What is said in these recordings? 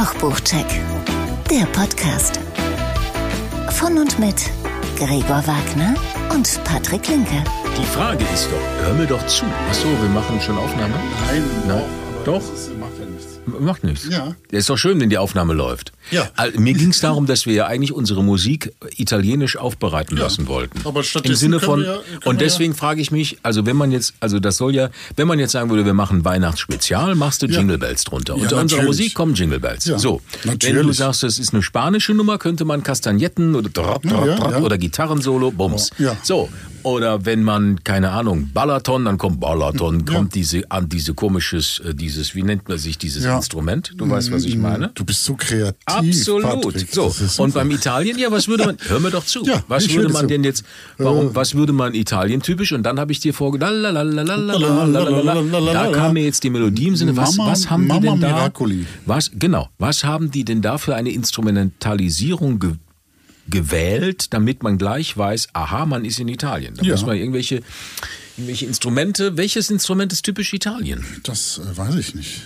Kochbuchcheck, der Podcast. Von und mit Gregor Wagner und Patrick Linke. Die Frage ist doch, hör mir doch zu. Achso, wir machen schon Aufnahme? Nein, Nein. doch. Doch? Das macht ja nichts. Macht nichts. Ja. Ist doch schön, wenn die Aufnahme läuft. Ja. Also, Mir ging es darum, dass wir ja eigentlich unsere Musik italienisch aufbereiten Ja. lassen wollten. Aber stattdessen Im Sinne von, ja- und deswegen frage ich mich, also wenn man jetzt, also das soll ja, wenn man jetzt sagen würde, wir machen Weihnachtsspezial, machst du. Jingle Bells drunter. Unter unserer natürlich. Musik kommen Jingle Bells. So. Wenn du natürlich. sagst, das ist eine spanische Nummer, könnte man Kastagnetten oder, drop, drop, drop oder Gitarrensolo, Bums. So. Oder wenn man, keine Ahnung, Balaton, dann kommt Balaton, kommt diese, an diese komisches, äh, dieses, wie nennt man sich dieses. Instrument? Du weißt, was ich meine? Du bist so kreativ. Absolut. Patrick. So. Und beim Italien, ja, was würde man, hör mir doch zu. Ja, was würde man denn jetzt, warum, was würde man Italien typisch? Und dann habe ich dir vorgedacht, da kam mir jetzt die Melodie im Sinne, was, Mama- was haben die Mama denn da? Miracoli. Was, genau, was haben die denn da für eine Instrumentalisierung ge gewählt, damit man gleich weiß, aha, man ist in Italien. Da Ja. muss man irgendwelche, irgendwelche Instrumente, welches Instrument ist typisch Italien? Das äh, weiß ich nicht.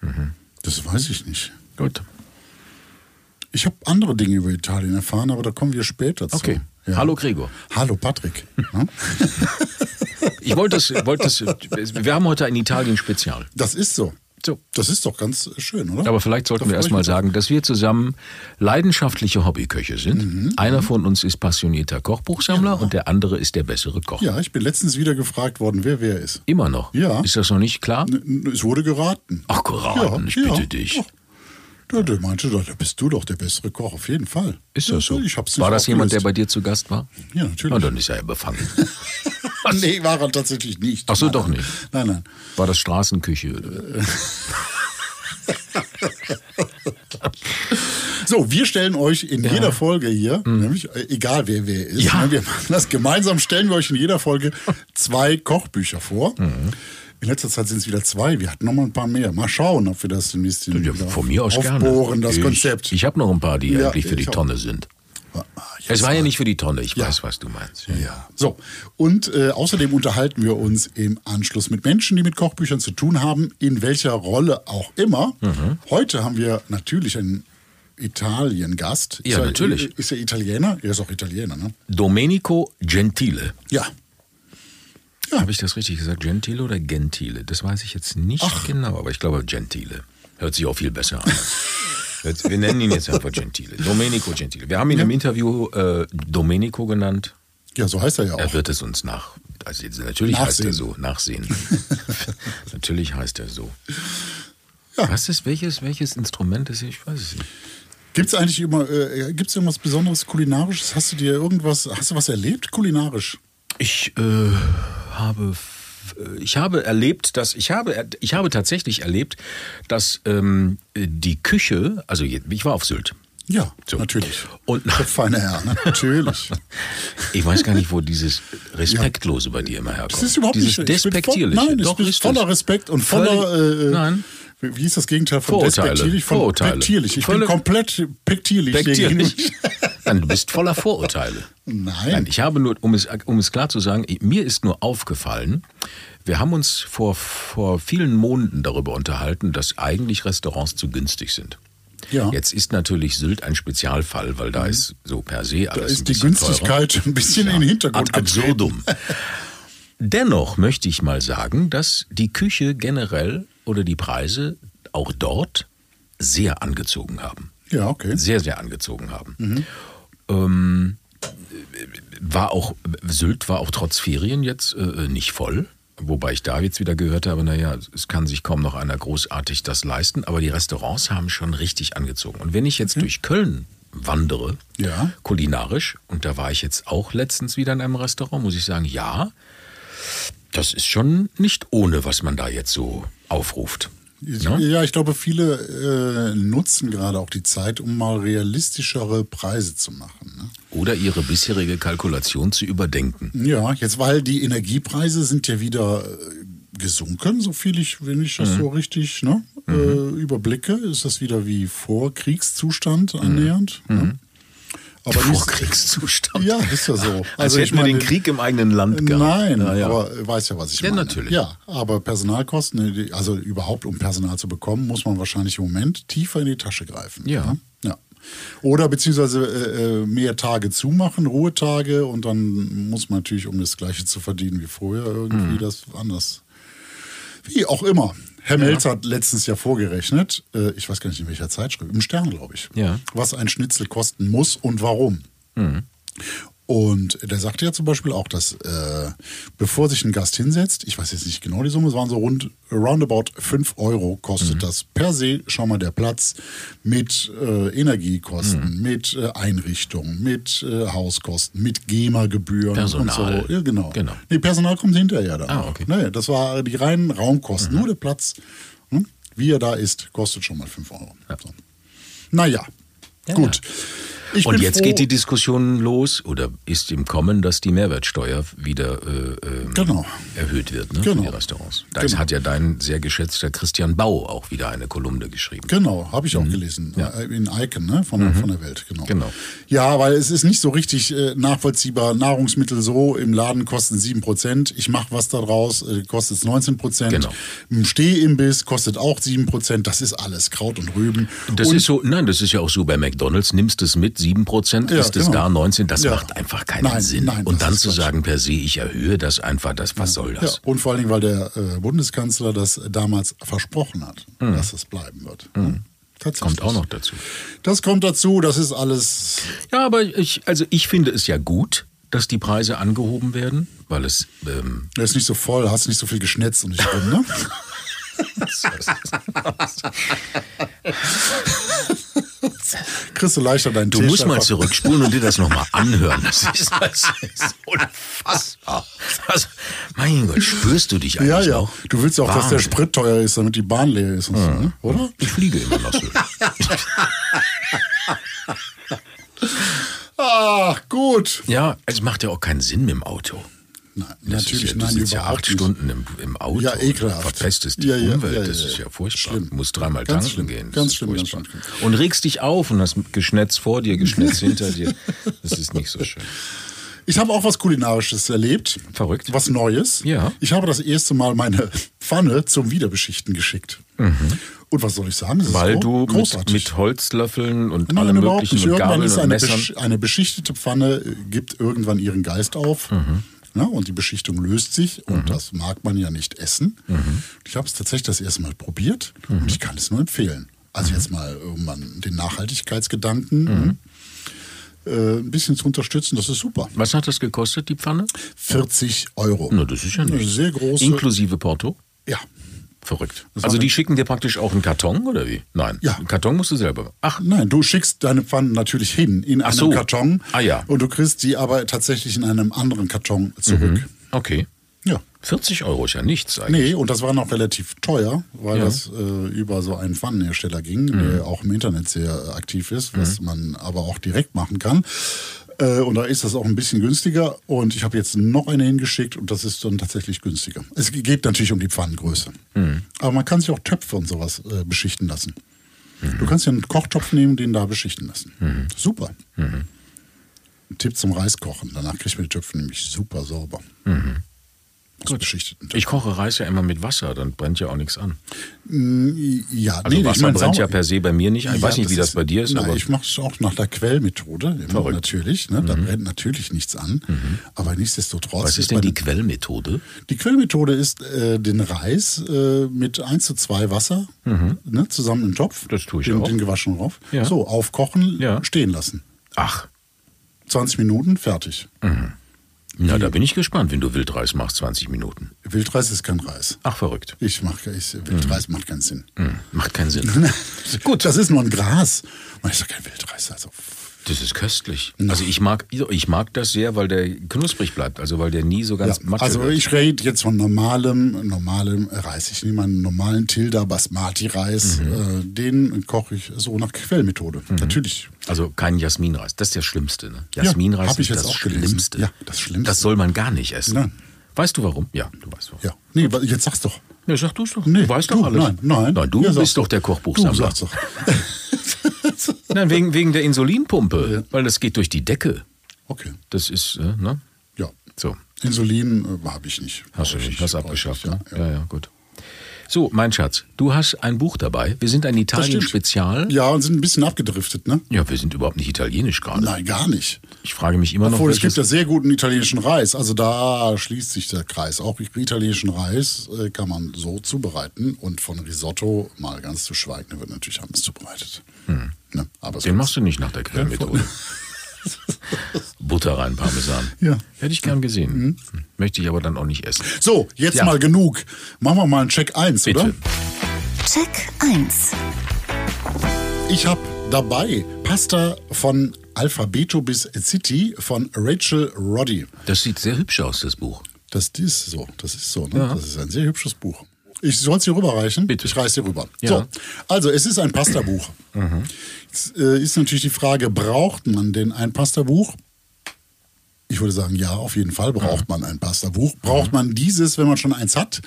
Mhm. Das weiß ich nicht. Gut. Ich habe andere Dinge über Italien erfahren, aber da kommen wir später zu. Okay. Ja. Hallo Gregor. Hallo Patrick. Ja? Ich wollte das, wollte das, wir haben heute ein Italien-Spezial. Das ist so. So. Das ist doch ganz schön, oder? Aber vielleicht sollten Da wir erstmal sagen, dass wir zusammen leidenschaftliche Hobbyköche sind. Mhm. Einer von uns ist passionierter Kochbuchsammler und der andere ist der bessere Koch. Ja, ich bin letztens wieder gefragt worden, wer wer ist. Immer noch. Ja. Ist das noch nicht klar? N- Es wurde geraten. Ach, geraten, ich bitte dich. Ja. Der, der meinte da bist du doch der bessere Koch, auf jeden Fall. Ist das so? War das jemand, der bei dir zu Gast war? Ja, natürlich. Na, dann ist er ja befangen. nee, war er tatsächlich nicht. Ach so, Nein, doch nicht. Nein, nein. War das Straßenküche? So, wir stellen euch in jeder Folge hier, nämlich äh, egal wer wer ist, Mhm. Ja. ne, wir machen das gemeinsam, stellen wir euch in jeder Folge zwei Kochbücher vor. Mhm. In letzter Zeit sind es wieder zwei. Wir hatten noch mal ein paar mehr. Mal schauen, ob wir das ein bisschen Ja, von mir aus gerne. aufbohren, das ich, Konzept. Ich habe noch ein paar, die Ja, eigentlich für die auch. Tonne sind. Ah, Es jetzt war ja mal. nicht für die Tonne, ich Ja. weiß, was du meinst. Ja. So, und äh, außerdem unterhalten wir uns im Anschluss mit Menschen, die mit Kochbüchern zu tun haben, in welcher Rolle auch immer. Mhm. Heute haben wir natürlich einen Italien-Gast. Ja, ist er, natürlich. Ist er Italiener? Er ist auch Italiener, ne? Domenico Gentile. Ja. Habe ich das richtig gesagt? Gentile oder Gentile? Das weiß ich jetzt nicht Ach. genau, aber ich glaube Gentile. Hört sich auch viel besser an. Jetzt- Wir nennen ihn jetzt einfach Gentile. Domenico Gentile. Wir haben ihn im Interview äh, Domenico genannt. Ja, so heißt er ja auch. Er wird es uns nach. Also natürlich heißt er Nachsehen. so. Nachsehen. natürlich heißt er so. Ja. Was ist, welches, welches Instrument ist? Ich weiß es nicht. Gibt es eigentlich immer, äh, gibt's irgendwas Besonderes kulinarisches? Hast du dir irgendwas, hast du was erlebt kulinarisch? Ich äh, habe äh, ich habe erlebt, dass ich habe ich habe tatsächlich erlebt, dass ähm, die Küche, also ich war auf Sylt. Ja, So. natürlich. Und feine Herr, ne? natürlich. ich weiß gar nicht, wo dieses Respektlose bei dir immer herkommt. Das ist überhaupt dieses nicht Despektierliche. Voll, nein, Doch, ich bin voller es. Respekt und Völlig- voller. Äh, Nein. Wie ist das Gegenteil von Vorurteile. despektierlich? Von Vorurteile. Pektierlich. Ich Volle- bin komplett pektierlich. Despektierlich. Nein, du bist voller Vorurteile. Nein. Nein, ich habe nur, um es, um es klar zu sagen, mir ist nur aufgefallen, wir haben uns vor, vor vielen Monaten darüber unterhalten, dass eigentlich Restaurants zu günstig sind. Ja. Jetzt ist natürlich Sylt ein Spezialfall, weil da ist so per se da alles ein ist die Günstigkeit ein bisschen in den Hintergrund Ad absurdum. Dennoch möchte ich mal sagen, dass die Küche generell oder die Preise auch dort sehr angezogen haben Ja, okay. sehr, sehr angezogen haben. Ähm, war auch, Sylt war auch trotz Ferien jetzt äh, nicht voll. Wobei ich da jetzt wieder gehört habe, naja, es kann sich kaum noch einer großartig das leisten, aber die Restaurants haben schon richtig angezogen. Und wenn ich jetzt durch Köln wandere, Ja. kulinarisch, und da war ich jetzt auch letztens wieder in einem Restaurant, muss ich sagen, ja, das ist schon nicht ohne, was man da jetzt so aufruft. Ne? Ja, ich glaube, viele äh, nutzen gerade auch die Zeit, um mal realistischere Preise zu machen. Ne? Oder ihre bisherige Kalkulation zu überdenken. Ja, jetzt weil die Energiepreise sind ja wieder äh, gesunken, so viel ich, wenn ich das so richtig ne, äh, überblicke, ist das wieder wie vor Kriegszustand annähernd. Ne? Aber Vorkriegszustand. ja, ist ja so. Als hätten wir den Krieg im eigenen Land gehabt. Nein, Ja, ja. aber weiß ja, was ich Ja, meine. natürlich. Ja, aber Personalkosten, die- also überhaupt um Personal zu bekommen, muss man wahrscheinlich im Moment tiefer in die Tasche greifen. Ja. ne? ja. Oder beziehungsweise äh, äh, mehr Tage zumachen, Ruhetage und dann muss man natürlich, um das Gleiche zu verdienen wie vorher, irgendwie Mhm. das anders. Wie auch immer. Herr Melz hat letztens ja vorgerechnet, äh, ich weiß gar nicht in welcher Zeitschrift, im Stern, glaube ich, Ja. was ein Schnitzel kosten muss und warum. Und der sagte ja zum Beispiel auch, dass äh, bevor sich ein Gast hinsetzt, ich weiß jetzt nicht genau die Summe, es waren so rund roundabout 5 Euro kostet das per se schon mal der Platz mit äh, Energiekosten, mit äh, Einrichtung, mit äh, Hauskosten, mit GEMA-Gebühren Personal. und so. Ja, genau. Genau. Nee, Personal kommt hinterher dann. Ah, okay. Nee, das war die reinen Raumkosten, nur der Platz. Hm? Wie er da ist, kostet schon mal 5 Euro. So. Naja, gut. Ich Und jetzt froh, geht die Diskussion los oder ist im Kommen, dass die Mehrwertsteuer wieder äh, ähm, Genau. erhöht wird ne, Genau. für die Restaurants. Da Genau. hat ja dein sehr geschätzter Christian Bau auch wieder eine Kolumne geschrieben. Genau, habe ich auch gelesen. Äh, In Icon, ne? Von, der, von der Welt, genau. Genau. Ja, weil es ist nicht so richtig äh, nachvollziehbar. Nahrungsmittel so im Laden kosten 7%. Ich mache was daraus, äh, kostet es 19%. Genau. Im Stehimbiss kostet auch 7%. Das ist alles Kraut und Rüben. Das und ist so, nein, das ist ja auch so bei McDonalds, nimmst es mit, 7%, Ja, ist es genau. da 19, das Ja. macht einfach keinen Nein, Sinn. nein, Und dann zu sagen, per se, ich erhöhe das einfach, das, was soll das? und vor allen Dingen, weil der äh, Bundeskanzler das damals versprochen hat, dass es bleiben wird. Tatsächlich. Kommt auch noch dazu. Das kommt dazu, das ist alles. Ja, aber ich, also ich finde es ja gut, dass die Preise angehoben werden, weil es ähm, Er ist nicht so voll, hast nicht so viel geschnetzt und nicht rum, ne? Kriegst du leichter deinen Du Tisch musst mal einfach- zurückspulen und dir das nochmal anhören. Das ist, das ist unfassbar. Das, mein Gott, spürst du dich eigentlich Ja, ja. noch? Du willst ja auch, dass der Wahnsinn. Sprit teuer ist, damit die Bahn leer ist und so, ne? oder? Ich fliege immer noch so. Ach, gut. Ja, es macht ja auch keinen Sinn mit dem Auto. Nein, Das natürlich, ist ja, nein, sitzt ja überhaupt acht nicht. Stunden im, im Auto Ja, ekelhaft. verpestest die Ja, ja, Umwelt. ja, das ist ja furchtbar. Schlimm. Du musst dreimal Ganz tanken schlimm. gehen. Ganz ist schlimm, ganz schlimm. Und regst dich auf und hast Geschnetz vor dir, Geschnetz hinter dir. Das ist nicht so schön. Ich habe auch was Kulinarisches erlebt. Verrückt. Was Neues. Ja. Ich habe das erste Mal meine Pfanne zum Wiederbeschichten geschickt. Und was soll ich sagen? Ist Mhm. Weil gro- du mit, großartig. mit Holzlöffeln und Nein, allem überhaupt möglichen nicht. und Irgendwann Gabeln ist eine, Messern. besch eine beschichtete Pfanne, äh, gibt irgendwann ihren Geist auf. Mhm. Ja, und die Beschichtung löst sich und das mag man ja nicht essen. Ich habe es tatsächlich das erste Mal probiert Mhm. und ich kann es nur empfehlen. Also jetzt mal irgendwann den Nachhaltigkeitsgedanken äh, ein bisschen zu unterstützen, das ist super. Was hat das gekostet, die Pfanne? 40 Euro. Na, das ist ja Eine nicht. sehr große. Inklusive Porto? ja. Verrückt. Das Also die schicken dir praktisch auch einen Karton oder wie? Nein. Ja. Einen Karton musst du selber. Ach, Nein, du schickst deine Pfannen natürlich hin in einem so. Karton. Ah, ja. Und du kriegst die aber tatsächlich in einem anderen Karton zurück. okay. Ja. 40 Euro ist ja nichts eigentlich. Nee, und das war noch relativ teuer, weil Ja. das äh, über so einen Pfannenhersteller ging, Mhm. der auch im Internet sehr aktiv ist, was man aber auch direkt machen kann. Äh, und da ist das auch ein bisschen günstiger. Und ich habe jetzt noch eine hingeschickt und das ist dann tatsächlich günstiger. Es geht natürlich um die Pfannengröße. Mhm. Aber man kann sich auch Töpfe und sowas äh, beschichten lassen. Mhm. Du kannst ja einen Kochtopf nehmen, den da beschichten lassen. Super. Ein Tipp zum Reiskochen. Danach kriegt man die Töpfe nämlich super sauber. Beschichteten. Ich koche Reis ja immer mit Wasser, dann brennt ja auch nichts an. Ja, Also nee, Wasser ich mein, brennt ja per se bei mir nicht. Ich Ja, weiß nicht, wie das bei dir ist, Nein, aber ich mache es auch nach der Quellmethode, immer Verrückt. Mhm. natürlich. Ne? Da brennt natürlich nichts an. Aber nichtsdestotrotz. was ist denn die Quellmethode? die Quellmethode ist, äh, den Reis äh, mit 1 zu 2 Wasser ne, zusammen im Topf. Mhm. Das tue ich den, auch. Den gewaschen drauf. Ja. So, aufkochen, Ja. stehen lassen. Ach, 20 Minuten, fertig. Na, da bin ich gespannt, wenn du Wildreis machst, 20 Minuten. Wildreis ist kein Reis. Ach, verrückt. Ich mache ich, Wildreis macht keinen Sinn. Hm, macht keinen Sinn. Gut. Das ist nur ein Gras. Man ist doch kein Wildreis. Also, Das ist köstlich. Also ich mag, ich mag das sehr, weil der knusprig bleibt, also weil der nie so ganz Ja, matschig also wird. ich rede jetzt von normalem, normalem Reis. Ich nehme einen normalen Tilda Basmati Reis. Mhm. Äh, den koche ich so nach Quellmethode. Natürlich. Also kein Jasminreis. Das ist der Schlimmste. Ne? Ja, Jasminreis ich ist das. Schlimmste. Ja, das Schlimmste. Das soll man gar nicht essen. Nein. Weißt du warum? Ja, du weißt warum. Ja. Nee, jetzt sag's doch. Ja, sag du es doch. Nee, du weißt du, doch alles. Nein, nein. Nein, du Ja, bist doch der Du Kochbuchsammler. sagst doch. Nein, wegen, wegen der Insulinpumpe, weil das geht durch die Decke. Okay. Das ist, äh, ne? Ja. So, Insulin äh, habe ich nicht. hast du ich hast nicht, abgeschafft, ne? nicht, Ja, ja, gut. So, mein Schatz, du hast ein Buch dabei. Wir sind ein. Italien-Spezial. Ja, und sind ein bisschen abgedriftet, ne? Ja, wir sind überhaupt nicht italienisch gerade. Nein, gar nicht. Ich frage mich immer noch, Obwohl, es gibt ja sehr guten italienischen Reis. Also da schließt sich der Kreis. Auch italienischen Reis äh, kann man so zubereiten. Und von Risotto, mal ganz zu schweigen, wird natürlich anders zubereitet. Ne? Aber Hm. Den machst du nicht nach der Quellmethode. Butter rein, Parmesan. Ja. Mhm. Hätte ich gern gesehen. Möchte ich aber dann auch nicht essen. So, jetzt Ja. mal genug. Machen wir mal einen Check 1, Bitte. oder? Check 1. Ich habe dabei Pasta von Alphabeto bis City von Rachel Roddy. Das sieht sehr hübsch aus, das Buch. Das ist so, das ist so. Ne? Das ist ein sehr hübsches Buch. Ich soll es dir rüberreichen? Bitte. Ich reiß dir rüber. Ja. So, also es ist ein Pastabuch. Jetzt äh, ist natürlich die Frage, braucht man denn ein Pastabuch? Ich würde sagen, ja, auf jeden Fall braucht man ein Pastabuch. Braucht man dieses, wenn man schon eins hat?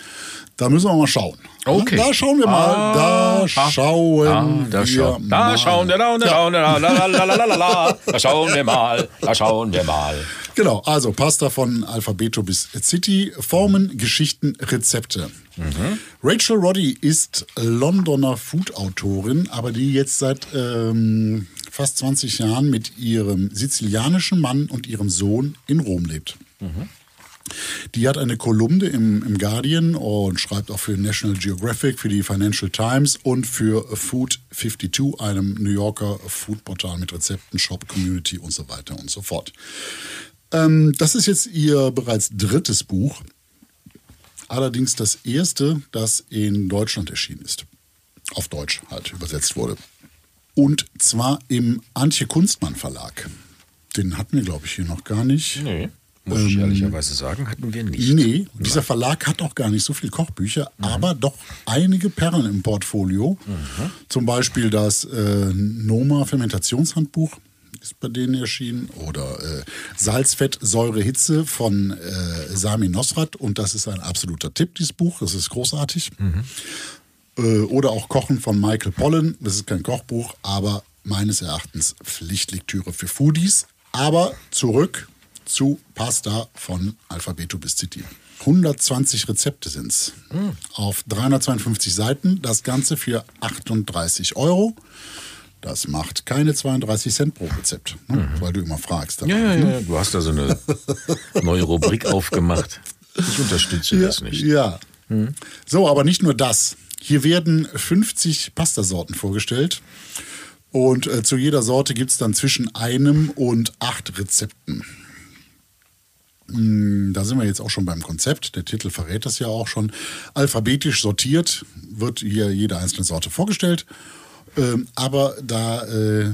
Da müssen wir mal schauen. Okay. Da schauen wir mal. Ah, da schauen Ah, da, wir mal. da schauen wir, da, da, da, da, da, da, da, da, da, da schauen wir mal, da schauen wir mal. Genau, also Pasta von Alphabeto bis City, Formen, Geschichten, Rezepte. Rachel Roddy ist Londoner Food-Autorin, aber die jetzt seit ähm, fast 20 Jahren mit ihrem sizilianischen Mann und ihrem Sohn in Rom lebt. Die hat eine Kolumne im, im Guardian und schreibt auch für National Geographic, für die Financial Times und für Food 52, einem New Yorker Foodportal mit Rezepten, Shop, Community und so weiter und so fort. Ähm, das ist jetzt ihr bereits drittes Buch. Allerdings das erste, das in Deutschland erschienen ist. Auf Deutsch halt übersetzt wurde. Und zwar im Antje Kunstmann Verlag. Den hatten wir, glaube ich, hier noch gar nicht. Nee, muss ich ehrlicherweise sagen, hatten wir nicht. Nee, dieser Verlag hat auch gar nicht so viele Kochbücher, aber doch einige Perlen im Portfolio. Zum Beispiel das äh, Noma Fermentationshandbuch ist bei denen erschienen oder äh, Salzfett, Säure, Hitze von äh, Sami Nosrat und das ist ein absoluter Tipp, dieses Buch, das ist großartig. Äh, oder auch Kochen von Michael Pollen, das ist kein Kochbuch, aber meines Erachtens Pflichtlektüre für Foodies. Aber zurück zu Pasta von Alphabeto bis City. 120 Rezepte sind es. Auf 352 Seiten. Das Ganze für 38 Euro. Das macht keine 32 Cent pro Rezept, ne? weil du immer fragst. Ja, ja, ja, du hast da so eine neue Rubrik aufgemacht. Ich unterstütze das nicht. Ja. So, aber nicht nur das. Hier werden 50 Pastasorten vorgestellt. Und äh, zu jeder Sorte gibt es dann zwischen einem und acht Rezepten. Mm, Da sind wir jetzt auch schon beim Konzept. Der Titel verrät das ja auch schon. Alphabetisch sortiert wird hier jede einzelne Sorte vorgestellt. Ähm, aber da äh,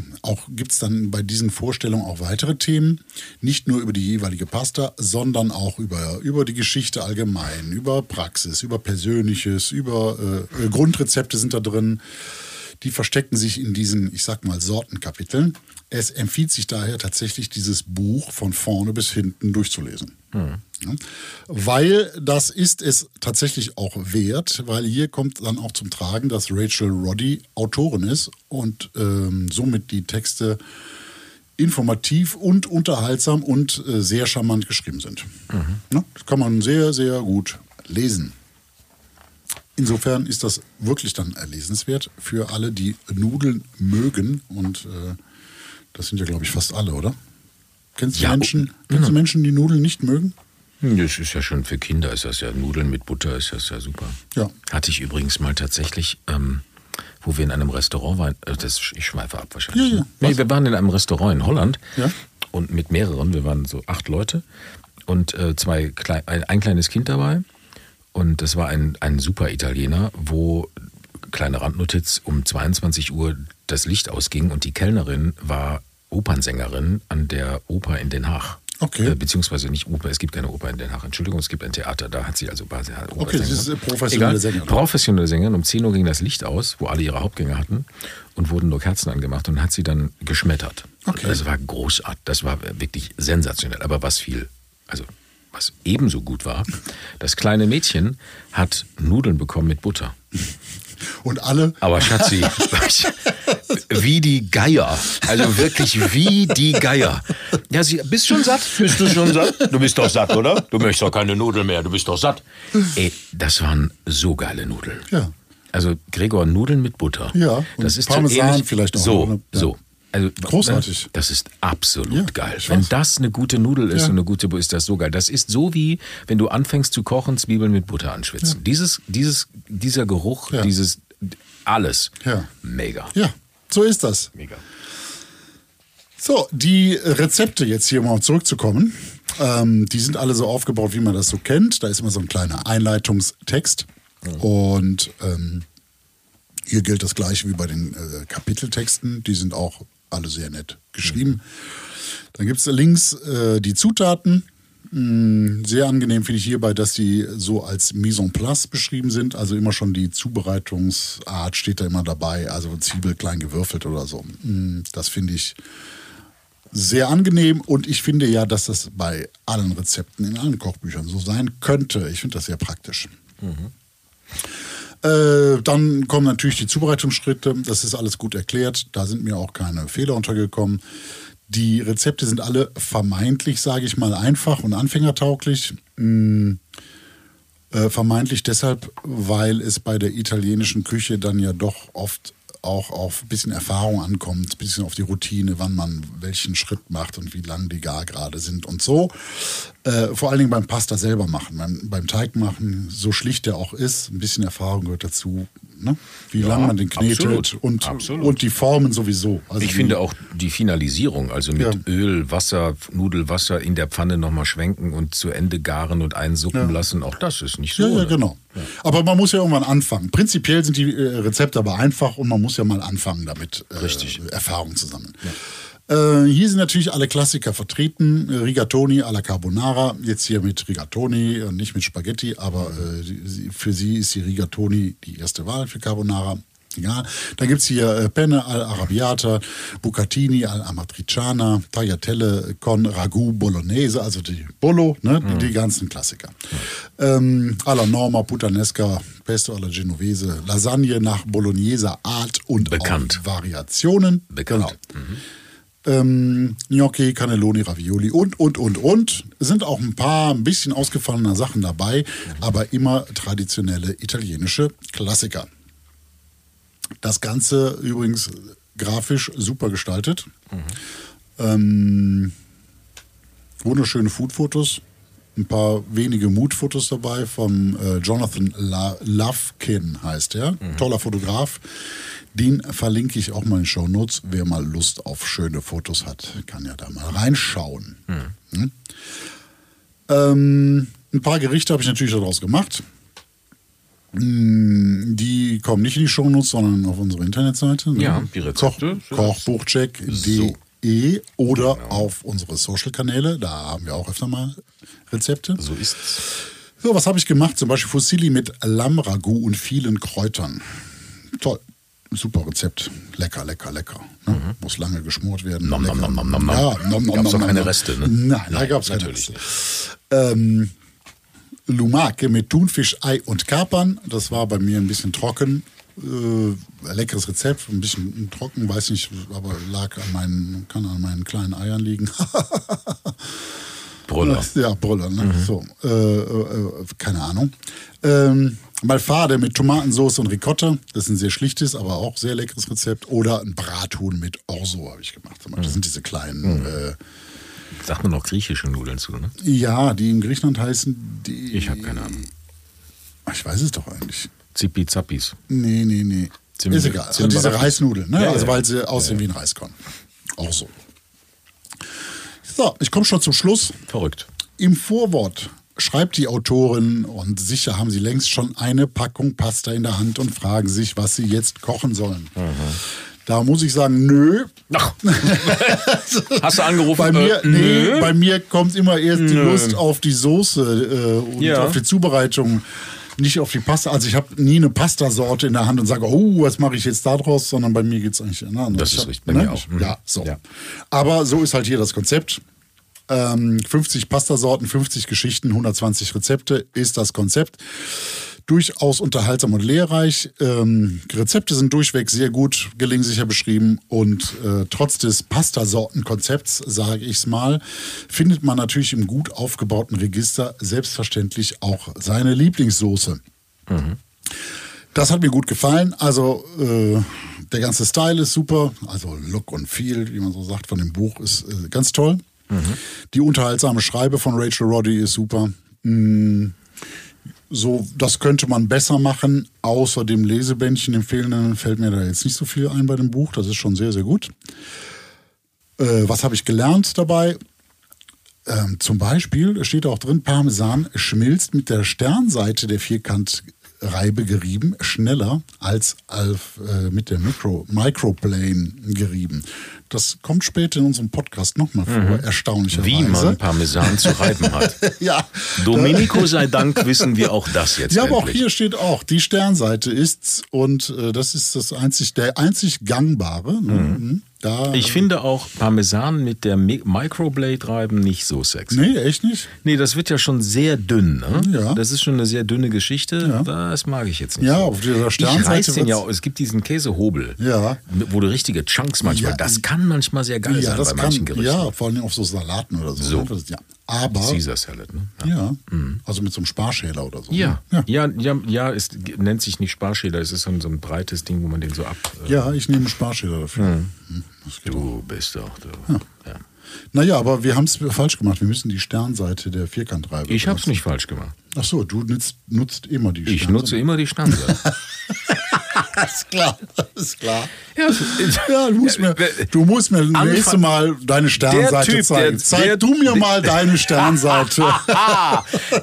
gibt es dann bei diesen Vorstellungen auch weitere Themen. Nicht nur über die jeweilige Pasta, sondern auch über, über die Geschichte allgemein, über Praxis, über Persönliches, über äh, äh, Grundrezepte sind da drin. Die verstecken sich in diesen, ich sag mal, Sortenkapiteln. Es empfiehlt sich daher tatsächlich, dieses Buch von vorne bis hinten durchzulesen. Ja. Weil das ist es tatsächlich auch wert, weil hier kommt dann auch zum Tragen, dass Rachel Roddy Autorin ist und ähm, somit die Texte informativ und unterhaltsam und äh, sehr charmant geschrieben sind. Ja, das kann man sehr, sehr gut lesen. Insofern ist das wirklich dann erlesenswert für alle, die Nudeln mögen. Und äh, das sind ja, glaube ich, fast alle, oder? Kennst du, Ja, Menschen, oh, kennst du Menschen, die Nudeln nicht mögen? Hm, Das ist ja schon für Kinder, ist das ja Nudeln mit Butter, ist das ja super. Ja. Hatte ich übrigens mal tatsächlich, ähm, wo wir in einem Restaurant waren, äh, das, ich schweife ab wahrscheinlich. Ja, ja. ne? Nee, wir waren in einem Restaurant in Holland Ja. und mit mehreren, wir waren so acht Leute und äh, zwei klei ein, ein kleines Kind dabei. Und das war ein, ein super Italiener, wo, kleine Randnotiz, um 22 Uhr das Licht ausging und die Kellnerin war Opernsängerin an der Oper in Den Haag. Okay. Äh, beziehungsweise nicht Oper, es gibt keine Oper in Den Haag. Entschuldigung, es gibt ein Theater, da hat sie also Basi- Okay, das ist, äh, professionelle. Sängerin. Professionelle Sängerin. Um 10 Uhr ging das Licht aus, wo alle ihre Hauptgänge hatten und wurden nur Kerzen angemacht und hat sie dann geschmettert. Okay. Das war großartig, das war wirklich sensationell. Aber was viel, also was ebenso gut war, das kleine Mädchen hat Nudeln bekommen mit Butter. Und alle. Aber Schatzi, wie die Geier. Also wirklich wie die Geier. Ja, sie, bist schon satt? Bist du schon satt? Du bist doch satt, oder? Du möchtest doch keine Nudeln mehr, du bist doch satt. Ey, das waren so geile Nudeln. Ja. Also Gregor, Nudeln mit Butter. Ja, und das ist Parmesan ähnlich. vielleicht auch, So, oder? Ja. so. Also, Großartig. Das ist absolut Ja, geil. Wenn weiß. das eine gute Nudel ist Ja. und eine gute ist das so geil. Das ist so wie, wenn du anfängst zu kochen, Zwiebeln mit Butter anschwitzen. Dieses, dieses, dieser Geruch, Ja. dieses, alles. Ja. Mega. Ja, so ist das. Mega. So, die Rezepte jetzt hier mal zurückzukommen. Ähm, die sind alle so aufgebaut, wie man das so kennt. Da ist immer so ein kleiner Einleitungstext. Und ähm, hier gilt das gleiche wie bei den äh, Kapiteltexten. Die sind auch alle sehr nett geschrieben. Dann gibt es links äh, die Zutaten. Mm, Sehr angenehm finde ich hierbei, dass die so als Mise en place beschrieben sind. Also immer schon die Zubereitungsart steht da immer dabei. Also Zwiebel klein gewürfelt oder so. Mm, Das finde ich sehr angenehm und ich finde ja, dass das bei allen Rezepten in allen Kochbüchern so sein könnte. Ich finde das sehr praktisch. Äh, dann kommen natürlich die Zubereitungsschritte. Das ist alles gut erklärt. Da sind mir auch keine Fehler untergekommen. Die Rezepte sind alle vermeintlich, sage ich mal, einfach und anfängertauglich. Mm, äh, vermeintlich deshalb, weil es bei der italienischen Küche dann ja doch oft auch auf ein bisschen Erfahrung ankommt, ein bisschen auf die Routine, wann man welchen Schritt macht und wie lang die Gargrade sind und so. Äh, vor allen Dingen beim Pasta selber machen, beim, beim Teig machen, so schlicht der auch ist, ein bisschen Erfahrung gehört dazu, ne? wie Ja, lange man den knetet absolut, und, absolut. und die Formen sowieso. Also Ich finde auch die Finalisierung, also mit Ja. Öl, Wasser, Nudelwasser in der Pfanne nochmal schwenken und zu Ende garen und einsuppen Ja. lassen, auch das ist nicht so. Ja, ja, ohne. genau. Aber man muss ja irgendwann anfangen. Prinzipiell sind die äh, Rezepte aber einfach und man muss ja mal anfangen damit, äh, Richtig. Erfahrung zu sammeln. Äh, hier sind natürlich alle Klassiker vertreten. Rigatoni alla Carbonara. Jetzt hier mit Rigatoni und nicht mit Spaghetti, aber äh, für sie ist die Rigatoni die erste Wahl für Carbonara. Ja, dann gibt es hier äh, Penne al Arrabbiata, Bucatini al Amatriciana, Tagliatelle con Ragu Bolognese, also die Bolo, ne, die, die ganzen Klassiker. Ähm, alla Norma, Puttanesca, Pesto alla Genovese, Lasagne nach Bologneser Art und Bekannt. auch Variationen. Bekannt. Genau. Ähm, Gnocchi, Cannelloni, Ravioli und, und, und, und. Sind auch ein paar ein bisschen ausgefallene Sachen dabei, aber immer traditionelle italienische Klassiker. Das Ganze übrigens grafisch super gestaltet. Ähm, wunderschöne Foodfotos. Ein paar wenige Moodfotos dabei vom äh, Jonathan La Lovekin heißt er. Toller Fotograf. Den verlinke ich auch mal in den Show Notes. Wer mal Lust auf schöne Fotos hat, kann ja da mal reinschauen. Hm? Ähm, ein paar Gerichte habe ich natürlich daraus gemacht. Mm, Die kommen nicht in die Shownotes, sondern auf unsere Internetseite. ne? Ja, die Rezepte. Koch, Kochbuchcheck.de So. oder Genau. auf unsere Social-Kanäle. Da haben wir auch öfter mal Rezepte. So ist's. So, was habe ich gemacht? Zum Beispiel Fusilli mit Lammragout und vielen Kräutern. Toll. Super Rezept. Lecker, lecker, lecker. Ne? Muss lange geschmort werden. Mhm. Nom, nom, nom, nom, nom. Ja, nom, nom, Gab's nom, keine nom. Reste, ne? Nein, da Nein, gab es keine natürlich Reste. Ähm, Lumake mit Thunfisch, Ei und Kapern. Das war bei mir ein bisschen trocken. Äh, leckeres Rezept, ein bisschen trocken, weiß nicht, aber lag an meinen, kann an meinen kleinen Eiern liegen. Brüller. Ja, Brüller, ne? Mhm. So, äh, äh, keine Ahnung. Ähm, Malfade mit Tomatensauce und Ricotta. Das ist ein sehr schlichtes, aber auch sehr leckeres Rezept. Oder ein Brathuhn mit Orso habe ich gemacht. Beispiel. Mhm. Das sind diese kleinen, äh, Sagt man noch griechische Nudeln zu, ne? ja, die in Griechenland heißen die. Ich habe keine Ahnung. Ich weiß es doch eigentlich. Zippi Zappis. Nee, nee, nee. Zim- ist egal. Also diese Reisnudeln, ne? Ja, also ja. weil sie aussehen wie ein Reiskorn. Auch so. So, ich komme schon zum Schluss. Verrückt. Im Vorwort schreibt die Autorin, und sicher haben sie längst schon eine Packung Pasta in der Hand und fragen sich, was sie jetzt kochen sollen. Da muss ich sagen, nö. Ach. Hast du angerufen? Bei mir, Äh, nee, nö. bei mir kommt immer erst die Lust auf die Soße äh, und Ja. auf die Zubereitung, nicht auf die Pasta. Also ich habe nie eine Pastasorte in der Hand und sage, oh, was mache ich jetzt da draus, sondern bei mir geht es eigentlich in eine Das ist hab- richtig, bei mir auch. Mhm. Ja, so. Ja. Aber so ist halt hier das Konzept. Ähm, 50 Pastasorten, 50 Geschichten, 120 Rezepte ist das Konzept. Durchaus unterhaltsam und lehrreich. Ähm, Rezepte sind durchweg sehr gut, gelingsicher beschrieben und äh, trotz des Pastasortenkonzepts, sage ich es mal, findet man natürlich im gut aufgebauten Register selbstverständlich auch seine Lieblingssoße. Das hat mir gut gefallen. Also äh, der ganze Style ist super. Also Look und Feel, wie man so sagt, von dem Buch ist äh, ganz toll. Die unterhaltsame Schreibe von Rachel Roddy ist super. Mm, so, das könnte man besser machen. Außer dem Lesebändchen, dem fehlenden, fällt mir da jetzt nicht so viel ein bei dem Buch. Das ist schon sehr, sehr gut. Äh, was habe ich gelernt dabei? Ähm, zum Beispiel steht auch drin, Parmesan schmilzt mit der Sternseite der Vierkantreibe gerieben schneller als auf, äh, mit der Micro, Microplane gerieben. Das kommt später in unserem Podcast nochmal vor, erstaunlicherweise. Mhm. Wie man Parmesan zu reiben hat. ja, Domenico sei Dank wissen wir auch das jetzt ja, aber auch endlich. hier steht auch, die Sternseite ist's und äh, das ist das einzig, der einzig gangbare. Mhm. Da, Ich finde auch Parmesan mit der Mi- Microblade reiben nicht so sexy. nee, echt nicht? Nee, das wird ja schon sehr dünn. Ne? Ja. Das ist schon eine sehr dünne Geschichte. Ja. Das mag ich jetzt nicht. Ja, so. auf dieser ich Sternseite reiß den ja. Es gibt diesen Käsehobel, Ja. wo du richtige Chunks manchmal. Ja, das kann manchmal sehr geil ja, sein das bei kann, manchen Gerichten. ja, vor allem auf so Salaten oder so. So. ne? Ja. Aber, Caesar Salad. Ne? ja, also mit so einem Sparschäler oder so. Ja, ne? ja, ja, ja, es nennt sich nicht Sparschäler, es ist so ein, so ein breites Ding, wo man den so ab. Äh, Ja, ich nehme Sparschäler dafür. Hm, das geht auch. Du bist doch. Du. Ja. Naja, aber wir haben es falsch gemacht. Wir müssen die Sternseite der Vierkantreibe. Ich habe es nicht falsch gemacht. Ach so, du nutzt, nutzt immer die Ich nutze immer die Sternseite. ist klar, ist klar. ja, Ja, du musst mir, du musst mir Anfang- nächste Mal deine Sternseite Typ, zeigen. der- Zeig der- du mir mal deine Sternseite.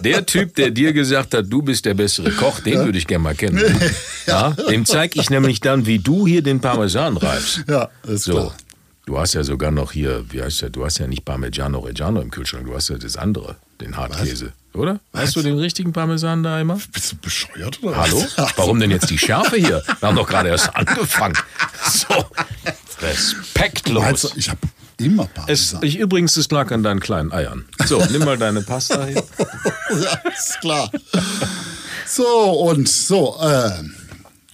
Der Typ, der dir gesagt hat, du bist der bessere Koch, den würde ich gerne mal kennen. Ja, dem zeige ich nämlich dann, wie du hier den Parmesan reibst. ja, ist So. klar. Du hast ja sogar noch hier, wie heißt der, du hast ja nicht Parmigiano Reggiano im Kühlschrank, du hast ja das andere, den Hartkäse, oder? Hast du den richtigen Parmesan da immer? Bist du bescheuert oder Hallo? was? Warum denn jetzt die Schärfe hier? Wir haben doch gerade erst angefangen. So, respektlos. Du, ich habe immer Es, Parmesan. ich, übrigens, es lag an deinen kleinen Eiern. So, nimm mal deine Pasta hier. ja, ist klar. So, und so, äh,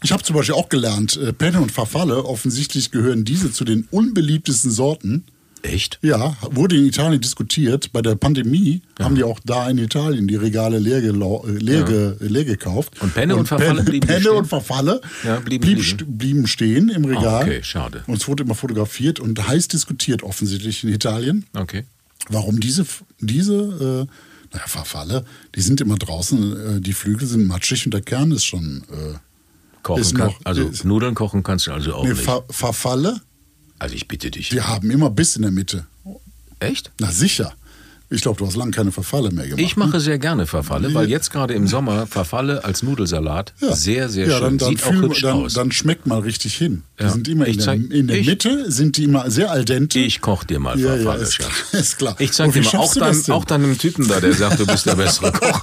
ich habe zum Beispiel auch gelernt, äh, Penne und Verfalle, offensichtlich gehören diese zu den unbeliebtesten Sorten. Echt? Ja, wurde in Italien diskutiert. Bei der Pandemie haben die auch da in Italien die Regale leer, gelau- leer, ge, leer gekauft. Und Penne und Verfalle Penne, blieben Penne stehen? und Verfalle Ja, blieben blieb, liegen. blieben stehen im Regal. Okay, schade. Und es wurde immer fotografiert und heiß diskutiert offensichtlich in Italien. Okay. Warum diese, diese äh, naja, Verfalle, die sind immer draußen, äh, die Flügel sind matschig und der Kern ist schon. Äh, Kochen Ist kann, noch- also ist- Nudeln kochen kannst du also auch nee, nicht. Ver Verfalle, Also ich bitte dich. die haben immer Biss in der Mitte. Echt? Na sicher. Ich glaube, du hast lange keine Verfalle mehr gemacht. Ich mache sehr gerne Verfalle, weil jetzt gerade im Sommer Verfalle als Nudelsalat Ja. sehr, sehr ja, schön. Dann, dann, Sieht auch hübsch dann, aus. dann schmeckt mal richtig hin. Die Ja. sind immer in Ich der, zeig- in der ich- Mitte, sind die immer sehr al dente. ich koch dir mal ja, ja, Verfalle, ist, Schatz. ist klar. Ich zeig Und wie dir mal, auch, denn? auch deinem Typen da, der sagt, du bist der bessere Koch,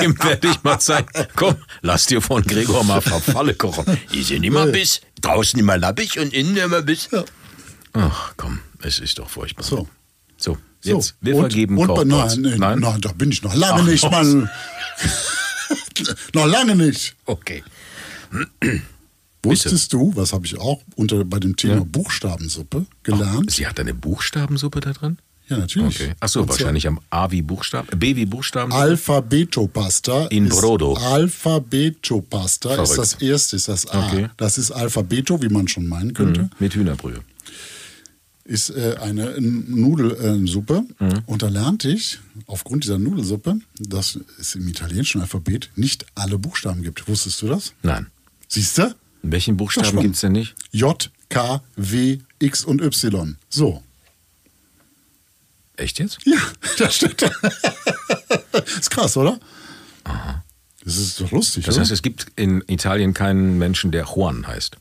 dem werde ich mal zeigen, komm, lass dir von Gregor mal Verfalle kochen. Die sind immer bis, draußen immer lappig und innen immer bis. Ach komm, es ist doch furchtbar. So. So, So, jetzt, wir und, vergeben und, Kochpots. nein, nein, nein, da bin ich noch lange Ach, nicht? Mann. noch lange nicht. Okay. Wusstest du, was habe ich auch unter, bei dem Thema Ja. Buchstabensuppe gelernt? Sie hat eine Buchstabensuppe da drin? ja, natürlich. Okay. Achso, wahrscheinlich am A wie Buchstaben, B wie Buchstaben. Alphabeto-Pasta. In Brodo. Alphabeto-Pasta ist das erste, ist das A. Okay. Das ist Alphabeto, wie man schon meinen könnte. Mhm. Mit Hühnerbrühe. Ist äh, eine Nudelsuppe. Mhm. Und da lernte ich, aufgrund dieser Nudelsuppe, dass es im italienischen Alphabet nicht alle Buchstaben gibt. Wusstest du das? Nein. Siehst du? Welchen Buchstaben gibt es denn nicht? J, K, W, X und Y. So. Echt jetzt? Ja, das steht da. ist krass, oder? Das ist doch lustig, Das oder? heißt, es gibt in Italien keinen Menschen, der Juan heißt.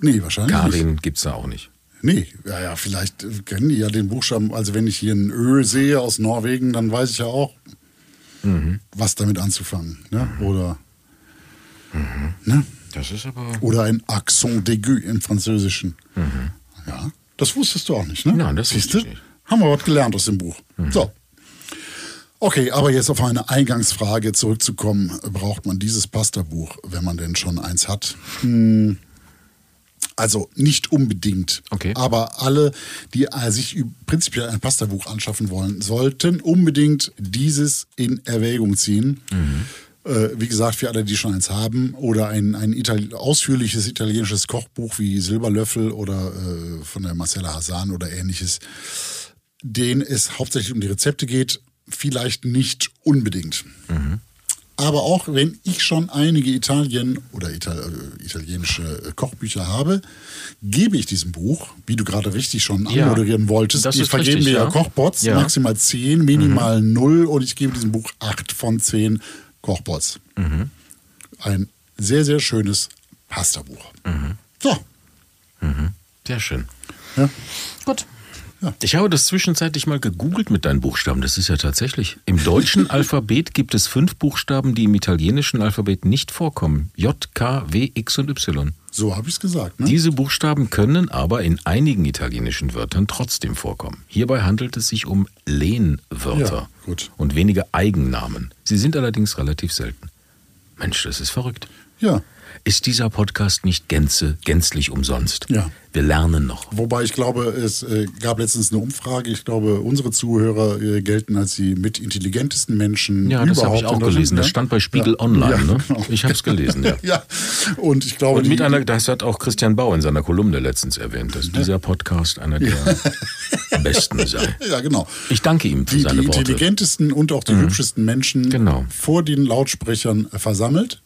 nee, wahrscheinlich nicht. Karin gibt es da auch nicht. Nee, ja, ja, vielleicht äh, kennen die ja den Buchstaben. Also wenn ich hier ein Ö sehe aus Norwegen, dann weiß ich ja auch, Mhm. was damit anzufangen. Ne? Oder, ne? Das ist aber. Oder ein Accent d'aigu im Französischen. Ja, das wusstest du auch nicht, ne? Mhm. Nein, das Siehst wusste du? Mhm. Haben wir was gelernt aus dem Buch. So. Okay, aber jetzt auf eine Eingangsfrage zurückzukommen. Braucht man dieses Pasta-Buch, wenn man denn schon eins hat? Hm, also nicht unbedingt. Okay. Aber alle, die äh, sich prinzipiell ein Pasta-Buch anschaffen wollen, sollten unbedingt dieses in Erwägung ziehen. Äh, wie gesagt, für alle, die schon eins haben, oder ein, ein Itali ausführliches italienisches Kochbuch wie Silberlöffel oder äh, von der Marcella Hasan oder ähnliches, denen es hauptsächlich um die Rezepte geht, vielleicht nicht unbedingt. Aber auch wenn ich schon einige Italien oder Ital äh, italienische äh, Kochbücher habe, gebe ich diesem Buch, wie du gerade richtig schon Ja, anmoderieren wolltest, das ich ist vergebe richtig, mir ja ja. Kochbots, Ja. Mhm. maximal 10, minimal 0 und ich gebe diesem Buch 8 von 10 Kochbots. Mhm. Ein sehr, sehr schönes Pasta-Buch. Mhm. So, Sehr schön. ja. Gut. Ich habe das zwischenzeitlich mal gegoogelt mit deinen Buchstaben. Das ist ja tatsächlich. Im deutschen Alphabet gibt es fünf Buchstaben, die im italienischen Alphabet nicht vorkommen. J, K, W, X und Y. so habe ich es gesagt. Ne? Diese Buchstaben können aber in einigen italienischen Wörtern trotzdem vorkommen. Hierbei handelt es sich um Lehnwörter Ja, und wenige Eigennamen. Sie sind allerdings relativ selten. Mensch, das ist verrückt. ja. Ist dieser Podcast nicht gänze, gänzlich umsonst? Ja. Wir lernen noch. Wobei ich glaube, es äh, gab letztens eine Umfrage. Ich glaube, unsere Zuhörer äh, gelten als die mit intelligentesten Menschen Ja, das habe ich auch gelesen. Das stand bei Spiegel ja. Online. Ja, ne? genau. Ich habe es gelesen, ja. ja, und ich glaube, Und mit die, einer, das hat auch Christian Bau in seiner Kolumne letztens erwähnt, dass dieser Podcast einer der besten sei. ja, genau. Ich danke ihm für Die, seine die Worte. intelligentesten und auch die hübschesten Menschen Genau. vor den Lautsprechern versammelt.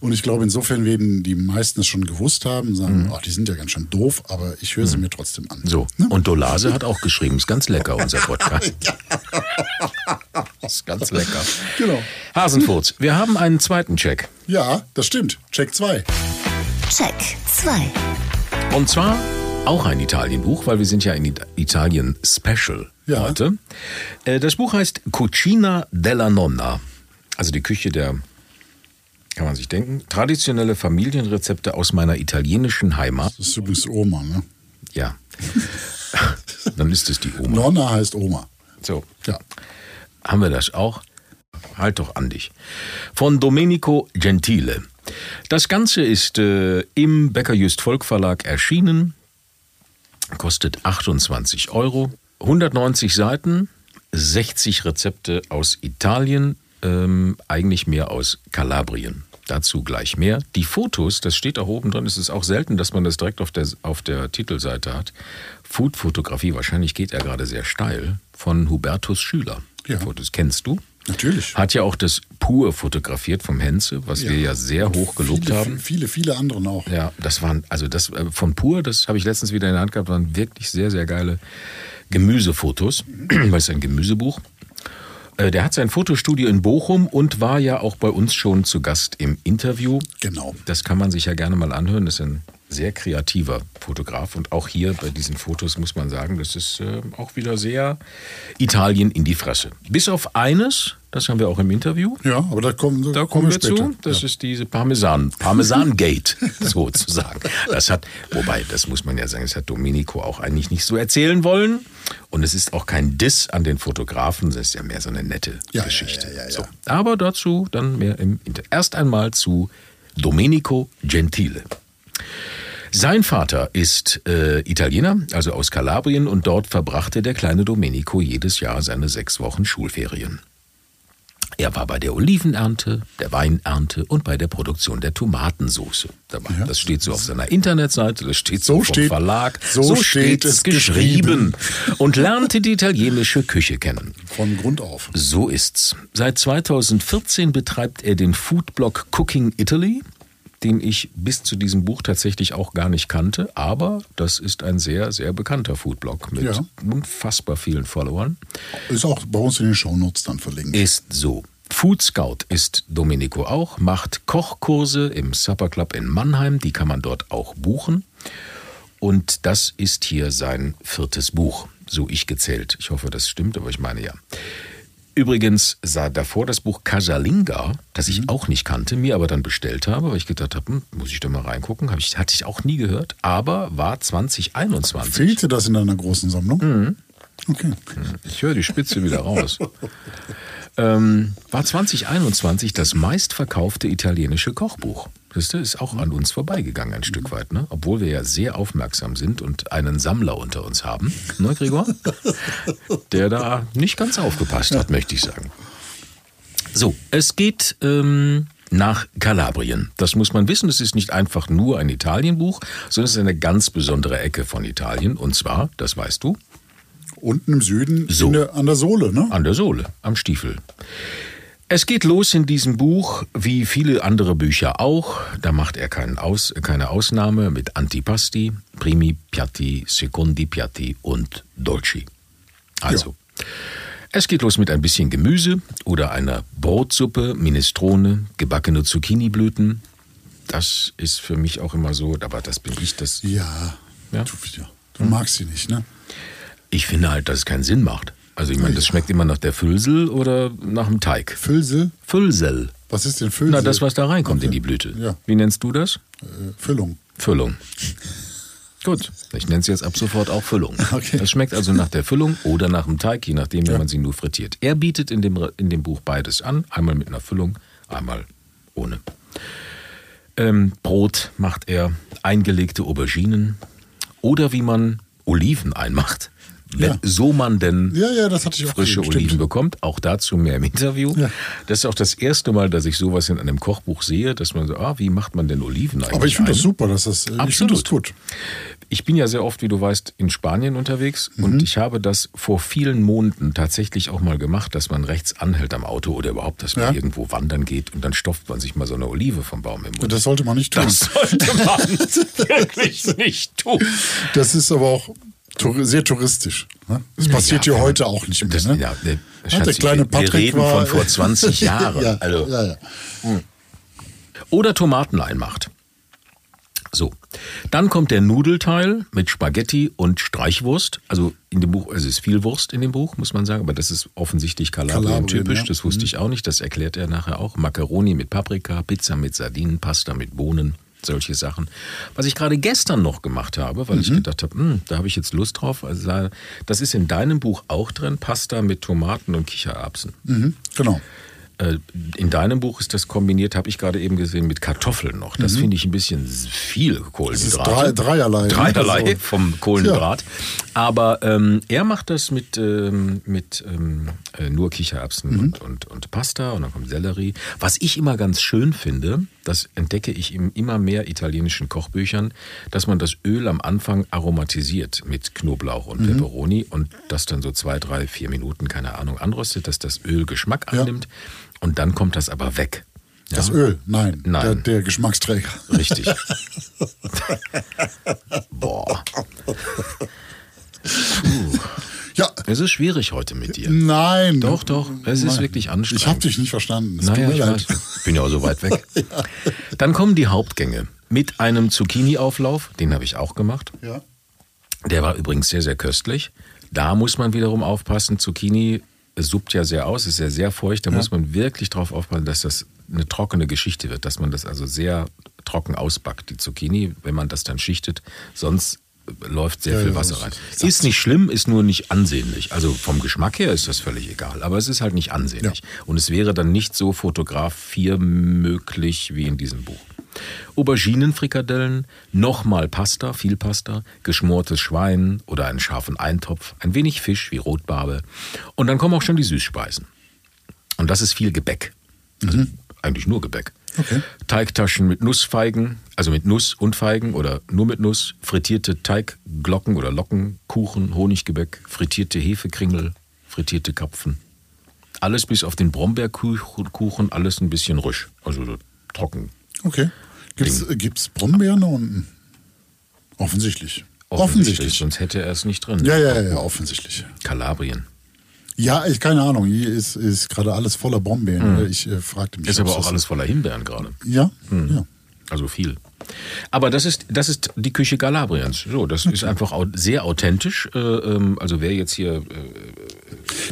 Und ich glaube, insofern werden die meisten es schon gewusst haben und sagen, ach, die sind ja ganz schön doof, aber ich höre sie mir trotzdem an. So, und Dolase hat auch geschrieben, ist ganz lecker, unser Podcast. ist ganz lecker. Genau. Hasenfurz, wir haben einen zweiten Check. Ja, das stimmt. Check 2. Check 2. Und zwar auch ein Italienbuch, weil wir sind ja in It- Italien Special Ja. heute. Äh, Das Buch heißt Cucina della Nonna, also die Küche der, kann man sich denken, traditionelle Familienrezepte aus meiner italienischen Heimat. Das ist übrigens Oma, ne? Ja. Dann ist es die Oma. Nonna heißt Oma. So, Ja. haben wir das auch? Halt doch an dich. Von Domenico Gentile. Das Ganze ist äh, im Becker Just Volk Verlag erschienen, kostet 28 Euro, 190 Seiten, 60 Rezepte aus Italien, ähm, eigentlich mehr aus Kalabrien. Dazu gleich mehr. Die Fotos, das steht auch oben drin, es ist auch selten, dass man das direkt auf der, auf der Titelseite hat. Food-Fotografie, wahrscheinlich geht er gerade sehr steil, von Hubertus Schüler. Ja. Fotos kennst du? Natürlich. Hat ja auch das Pur fotografiert vom Henze, was wir ja sehr hoch gelobt viele, haben. Viele, viele anderen auch. Ja, das waren, also das äh, von Pur, das habe ich letztens wieder in der Hand gehabt, waren wirklich sehr, sehr geile Gemüsefotos, weil es ist ein Gemüsebuch. Äh, Der hat sein Fotostudio in Bochum und war ja auch bei uns schon zu Gast im Interview. Genau. Das kann man sich ja gerne mal anhören. Das ist ein sehr kreativer Fotograf. Und auch hier bei diesen Fotos muss man sagen, das ist äh, auch wieder sehr Italien in die Fresse. Bis auf eines, das haben wir auch im Interview. Ja, aber da kommen, Da kommen wir später. zu. Das ist diese Parmesan, Parmesan-Gate sozusagen. Das hat, wobei, das muss man ja sagen, das hat Domenico auch eigentlich nicht so erzählen wollen. Und es ist auch kein Diss an den Fotografen, das ist ja mehr so eine nette Ja, Geschichte. ja, ja, ja, ja. So. Aber dazu dann mehr im Inter. Erst einmal zu Domenico Gentile. Sein Vater ist äh, Italiener, also aus Kalabrien, und dort verbrachte der kleine Domenico jedes Jahr seine sechs Wochen Schulferien. Er war bei der Olivenernte, der Weinernte und bei der Produktion der Tomatensauce dabei. Ja. Das steht so auf seiner Internetseite, das steht so, So vom steht- Verlag. so steht steht es es geschrieben. Und lernte die italienische Küche kennen. Von Grund auf. So ist's. Seit 2014 betreibt er den Foodblog Cooking Italy, den ich bis zu diesem Buch tatsächlich auch gar nicht kannte, aber das ist ein sehr, sehr bekannter Foodblog mit Ja. unfassbar vielen Followern. Ist auch bei uns in den Shownotes dann verlinkt. Ist so. Food Scout ist Domenico auch, macht Kochkurse im Supper Club in Mannheim, die kann man dort auch buchen. Und das ist hier sein viertes Buch, so ich gezählt. Ich hoffe, das stimmt, aber ich meine ja. Übrigens sah davor das Buch Casalinga, das ich auch nicht kannte, mir aber dann bestellt habe, weil ich gedacht habe, hm, muss ich da mal reingucken, Hab ich, hatte ich auch nie gehört, aber war 2021. Fehlte das in deiner großen Sammlung? Okay. Ich höre die Spitze wieder raus. ähm, war 2021 das meistverkaufte italienische Kochbuch. Das ist auch an uns vorbeigegangen ein Stück weit, ne? obwohl wir ja sehr aufmerksam sind und einen Sammler unter uns haben, ne Gregor? Der da nicht ganz aufgepasst hat, möchte ich sagen. So, es geht ähm, nach Kalabrien. Das muss man wissen. Es ist nicht einfach nur ein Italienbuch, sondern es ist eine ganz besondere Ecke von Italien. Und zwar, das weißt du, Unten im Süden So. der, an der Sohle, ne? an der Sohle, am Stiefel. Es geht los in diesem Buch, wie viele andere Bücher auch. Da macht er Aus, keine Ausnahme mit Antipasti, Primi Piatti, Secondi Piatti und Dolci. Also, es geht los mit ein bisschen Gemüse oder einer Brotsuppe, Minestrone, gebackene Zucchiniblüten. Das ist für mich auch immer so, aber das bin ich, das. Ja. Ja. Du, ja. du magst sie nicht, ne? Ich finde halt, dass es keinen Sinn macht. Also ich meine, das schmeckt immer nach der Füllsel oder nach dem Teig. Füllsel? Füllsel. Was ist denn Füllsel? Na, das, was da reinkommt in Okay. die Blüte. Ja. Wie nennst du das? Äh, Füllung. Füllung. Gut, ich nenne es jetzt ab sofort auch Füllung. Okay. Das schmeckt also nach der Füllung oder nach dem Teig, je nachdem, wenn Ja. man sie nur frittiert. Er bietet in dem, in dem Buch beides an. Einmal mit einer Füllung, einmal ohne. Ähm, Brot macht er, eingelegte Auberginen oder wie man Oliven einmacht. Wenn, Ja. So man denn Ja, ja, frische gesehen, Oliven bekommt. Auch dazu mehr im Interview. Ja. Das ist auch das erste Mal, dass ich sowas in einem Kochbuch sehe, dass man so, ah, wie macht man denn Oliven eigentlich Aber ich finde das super, dass das. äh, Ich finde das Absolut. gut. Ich bin ja sehr oft, wie du weißt, in Spanien unterwegs Mhm. und ich habe das vor vielen Monaten tatsächlich auch mal gemacht, dass man rechts anhält am Auto oder überhaupt, dass man irgendwo wandern geht und dann stopft man sich mal so eine Olive vom Baum im Mund. Das sollte man nicht tun. Das sollte man wirklich nicht tun. Das ist aber auch sehr touristisch. Ne? Das passiert Ja, hier heute auch nicht mehr. Das, ne? ja, der, Ja, Schatzi, der kleine wir- Patrick wir reden war, von vor 20 Jahren. ja, also, ja, ja. Oder Tomaten einmacht. So, dann kommt der Nudelteil mit Spaghetti und Streichwurst. Also in dem Buch, es ist viel Wurst in dem Buch, muss man sagen, aber das ist offensichtlich Kalabrien, Kalabrien-typisch. ja. Das wusste ich auch nicht. Das erklärt er nachher auch. Macaroni mit Paprika, Pizza mit Sardinen, Pasta mit Bohnen, solche Sachen. Was ich gerade gestern noch gemacht habe, weil ich gedacht habe, hm, da habe ich jetzt Lust drauf. Also das ist in deinem Buch auch drin, Pasta mit Tomaten und Kichererbsen. Mhm, genau. Äh, In deinem Buch ist das kombiniert, habe ich gerade eben gesehen, mit Kartoffeln noch. Das finde ich ein bisschen viel Kohlenhydrate. Mhm. drei- dreierlei? Dreierlei Also- vom Kohlenhydrat. Aber ähm, er macht das mit, ähm, mit ähm, äh, nur Kichererbsen Mhm. und, und, und Pasta und dann kommt Sellerie. Was ich immer ganz schön finde, das entdecke ich in immer mehr italienischen Kochbüchern, dass man das Öl am Anfang aromatisiert mit Knoblauch und Mhm. Peperoni und das dann so zwei, drei, vier Minuten, keine Ahnung, anröstet, dass das Öl Geschmack Ja. annimmt. Und dann kommt das aber weg. Das Ja, Öl, nein, Nein. Der, der Geschmacksträger. Richtig. Boah, Ja, es ist schwierig heute mit dir. nein. Doch, doch, es ist Nein. wirklich anstrengend. Ich habe dich nicht verstanden. Es Naja, ich leid. weiß. Bin ja auch so weit weg. Dann kommen die Hauptgänge mit einem Zucchini-Auflauf, den habe ich auch gemacht. Ja. Der war übrigens sehr, sehr köstlich. Da muss man wiederum aufpassen. Zucchini suppt ja sehr aus, ist ja sehr feucht. Da muss man wirklich drauf aufpassen, dass das eine trockene Geschichte wird, dass man das also sehr trocken ausbackt, die Zucchini, wenn man das dann schichtet. Sonst läuft sehr Ja, viel ja, Wasser rein. ist- Ist nicht schlimm, ist nur nicht ansehnlich. Also vom Geschmack her ist das völlig egal, aber es ist halt nicht ansehnlich. Und es wäre dann nicht so fotografiermöglich wie in diesem Buch. Auberginenfrikadellen, nochmal Pasta, viel Pasta, geschmortes Schwein oder einen scharfen Eintopf, ein wenig Fisch wie Rotbarbe. Und dann kommen auch schon die Süßspeisen. Und das ist viel Gebäck. Also eigentlich nur Gebäck. Okay. Teigtaschen mit Nussfeigen, also mit Nuss und Feigen oder nur mit Nuss, frittierte Teigglocken oder Locken, Kuchen, Honiggebäck, frittierte Hefekringel, frittierte Kapfen. Alles bis auf den Brombeerkuchen, alles ein bisschen rüsch, also so trocken. Okay. Gibt's, äh, gibt's Brombeeren unten? Offensichtlich. Offensichtlich. Sonst hätte er es nicht drin. Ja, ja, ja, offensichtlich. Kalabrien. Ja, ich keine Ahnung. Hier ist, ist gerade alles voller Brombeeren. Ich äh, fragte mich. Ist aber auch alles voller Himbeeren gerade. Ja, ja. Also viel. Aber das ist, das ist die Küche Galabriens. So, das ist einfach sehr authentisch. Äh, ähm, also wer jetzt hier äh,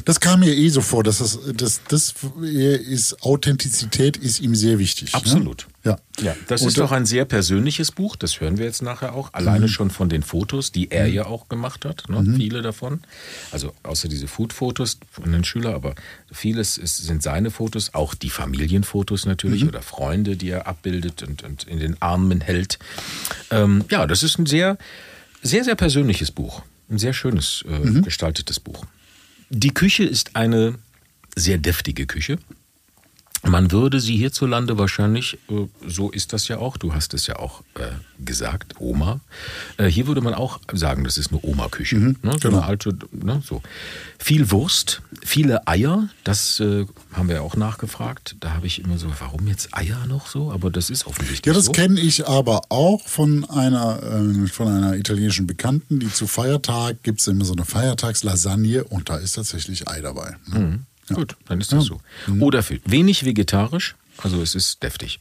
Das kam mir eh so vor, dass das, das, das ist, Authentizität ist ihm sehr wichtig. ne? Absolut. Ja. Ja, das Und ist doch ein sehr persönliches Buch, das hören wir jetzt nachher auch. Alleine schon von den Fotos, die er ja auch gemacht hat, ne? viele davon. Also außer diese Food-Fotos von den Schülern, aber vieles ist, sind seine Fotos, auch die Familienfotos natürlich oder Freunde, die er abbildet und, und in den Armen hält. Ähm, ja, das ist ein sehr, sehr, sehr persönliches Buch. Ein sehr schönes äh, gestaltetes Buch. Die Küche ist eine sehr deftige Küche. Man würde sie hierzulande wahrscheinlich, äh, so ist das ja auch, du hast es ja auch äh, gesagt, Oma. Äh, hier würde man auch sagen, das ist eine Oma-Küche. ne? So genau. eine alte, ne? so. Viel Wurst, viele Eier, das äh, haben wir ja auch nachgefragt. Da habe ich immer so, warum jetzt Eier noch so? Aber das ist offensichtlich Ja, das so. kenne ich aber auch von einer, äh, von einer italienischen Bekannten, die zu Feiertag gibt es immer so eine Feiertagslasagne und da ist tatsächlich Ei dabei. Ne? Gut, dann ist das so. Oder viel. Wenig vegetarisch, also es ist deftig.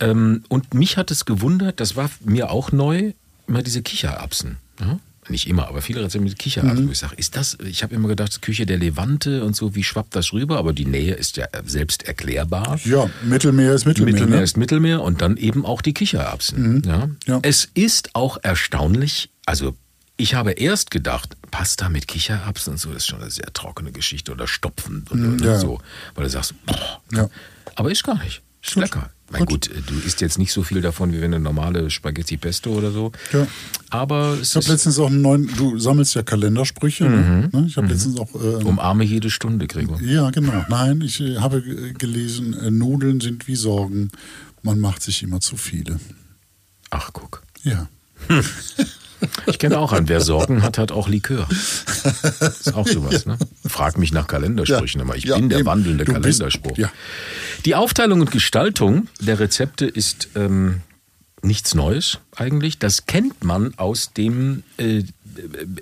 Ähm, und mich hat es gewundert, das war mir auch neu, immer diese Kichererbsen. Ja? Nicht immer, aber viele Rezepte mit Kichererbsen. Wo ich sage, ist das, ich habe immer gedacht, Küche der Levante und so, wie schwappt das rüber? Aber die Nähe ist ja selbst erklärbar. Ja, Mittelmeer ist Mittelmeer. Mittelmeer ne? ist Mittelmeer und dann eben auch die Kichererbsen. Ja? Ja. Es ist auch erstaunlich, also ich habe erst gedacht, Pasta mit Kichererbsen und so das ist schon eine sehr trockene Geschichte oder Stopfen oder, oder ja. so, weil du sagst, boah. Ja. aber ist gar nicht. Ist lecker. Mein gut. du isst jetzt nicht so viel davon wie wenn eine normale Spaghetti Pesto oder so. Ja. Aber es Ich habe letztens auch einen neuen, du sammelst ja Kalendersprüche. Ne? Ich habe letztens auch. Äh, umarme jede Stunde, Gregor. ja, genau. Nein, ich äh, habe äh, gelesen, äh, Nudeln sind wie Sorgen. Man macht sich immer zu viele. Ach, guck. Ja. Ich kenne auch einen, wer Sorgen hat, hat auch Likör. Ist auch sowas, ne? Frag mich nach Kalendersprüchen immer. Ich Ja, bin der eben. wandelnde Du bist- Kalenderspruch. ja. Die Aufteilung und Gestaltung der Rezepte ist ähm, nichts Neues eigentlich. Das kennt man aus dem äh,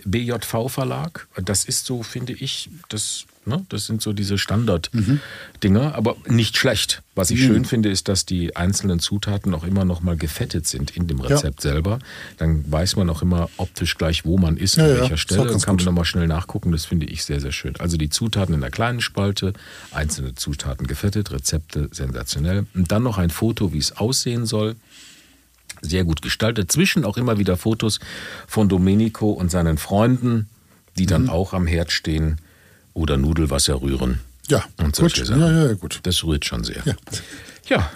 BJV-Verlag. Das ist so, finde ich, das, ne, das sind so diese Standard-Dinger, aber nicht schlecht. Was ich schön finde, ist, dass die einzelnen Zutaten auch immer noch mal gefettet sind in dem Rezept selber. Dann weiß man auch immer optisch gleich, wo man ist, Ja, an ja, welcher ist Stelle. Dann kann man nochmal schnell nachgucken. Das finde ich sehr, sehr schön. Also die Zutaten in der kleinen Spalte, einzelne Zutaten gefettet, Rezepte sensationell. Und dann noch ein Foto, wie es aussehen soll. Sehr gut gestaltet. Zwischen auch immer wieder Fotos von Domenico und seinen Freunden, die Mhm. dann auch am Herd stehen oder Nudelwasser rühren. Ja, Und solche gut. Sachen. Ja, ja, gut. Das rührt schon sehr. Ja. ja.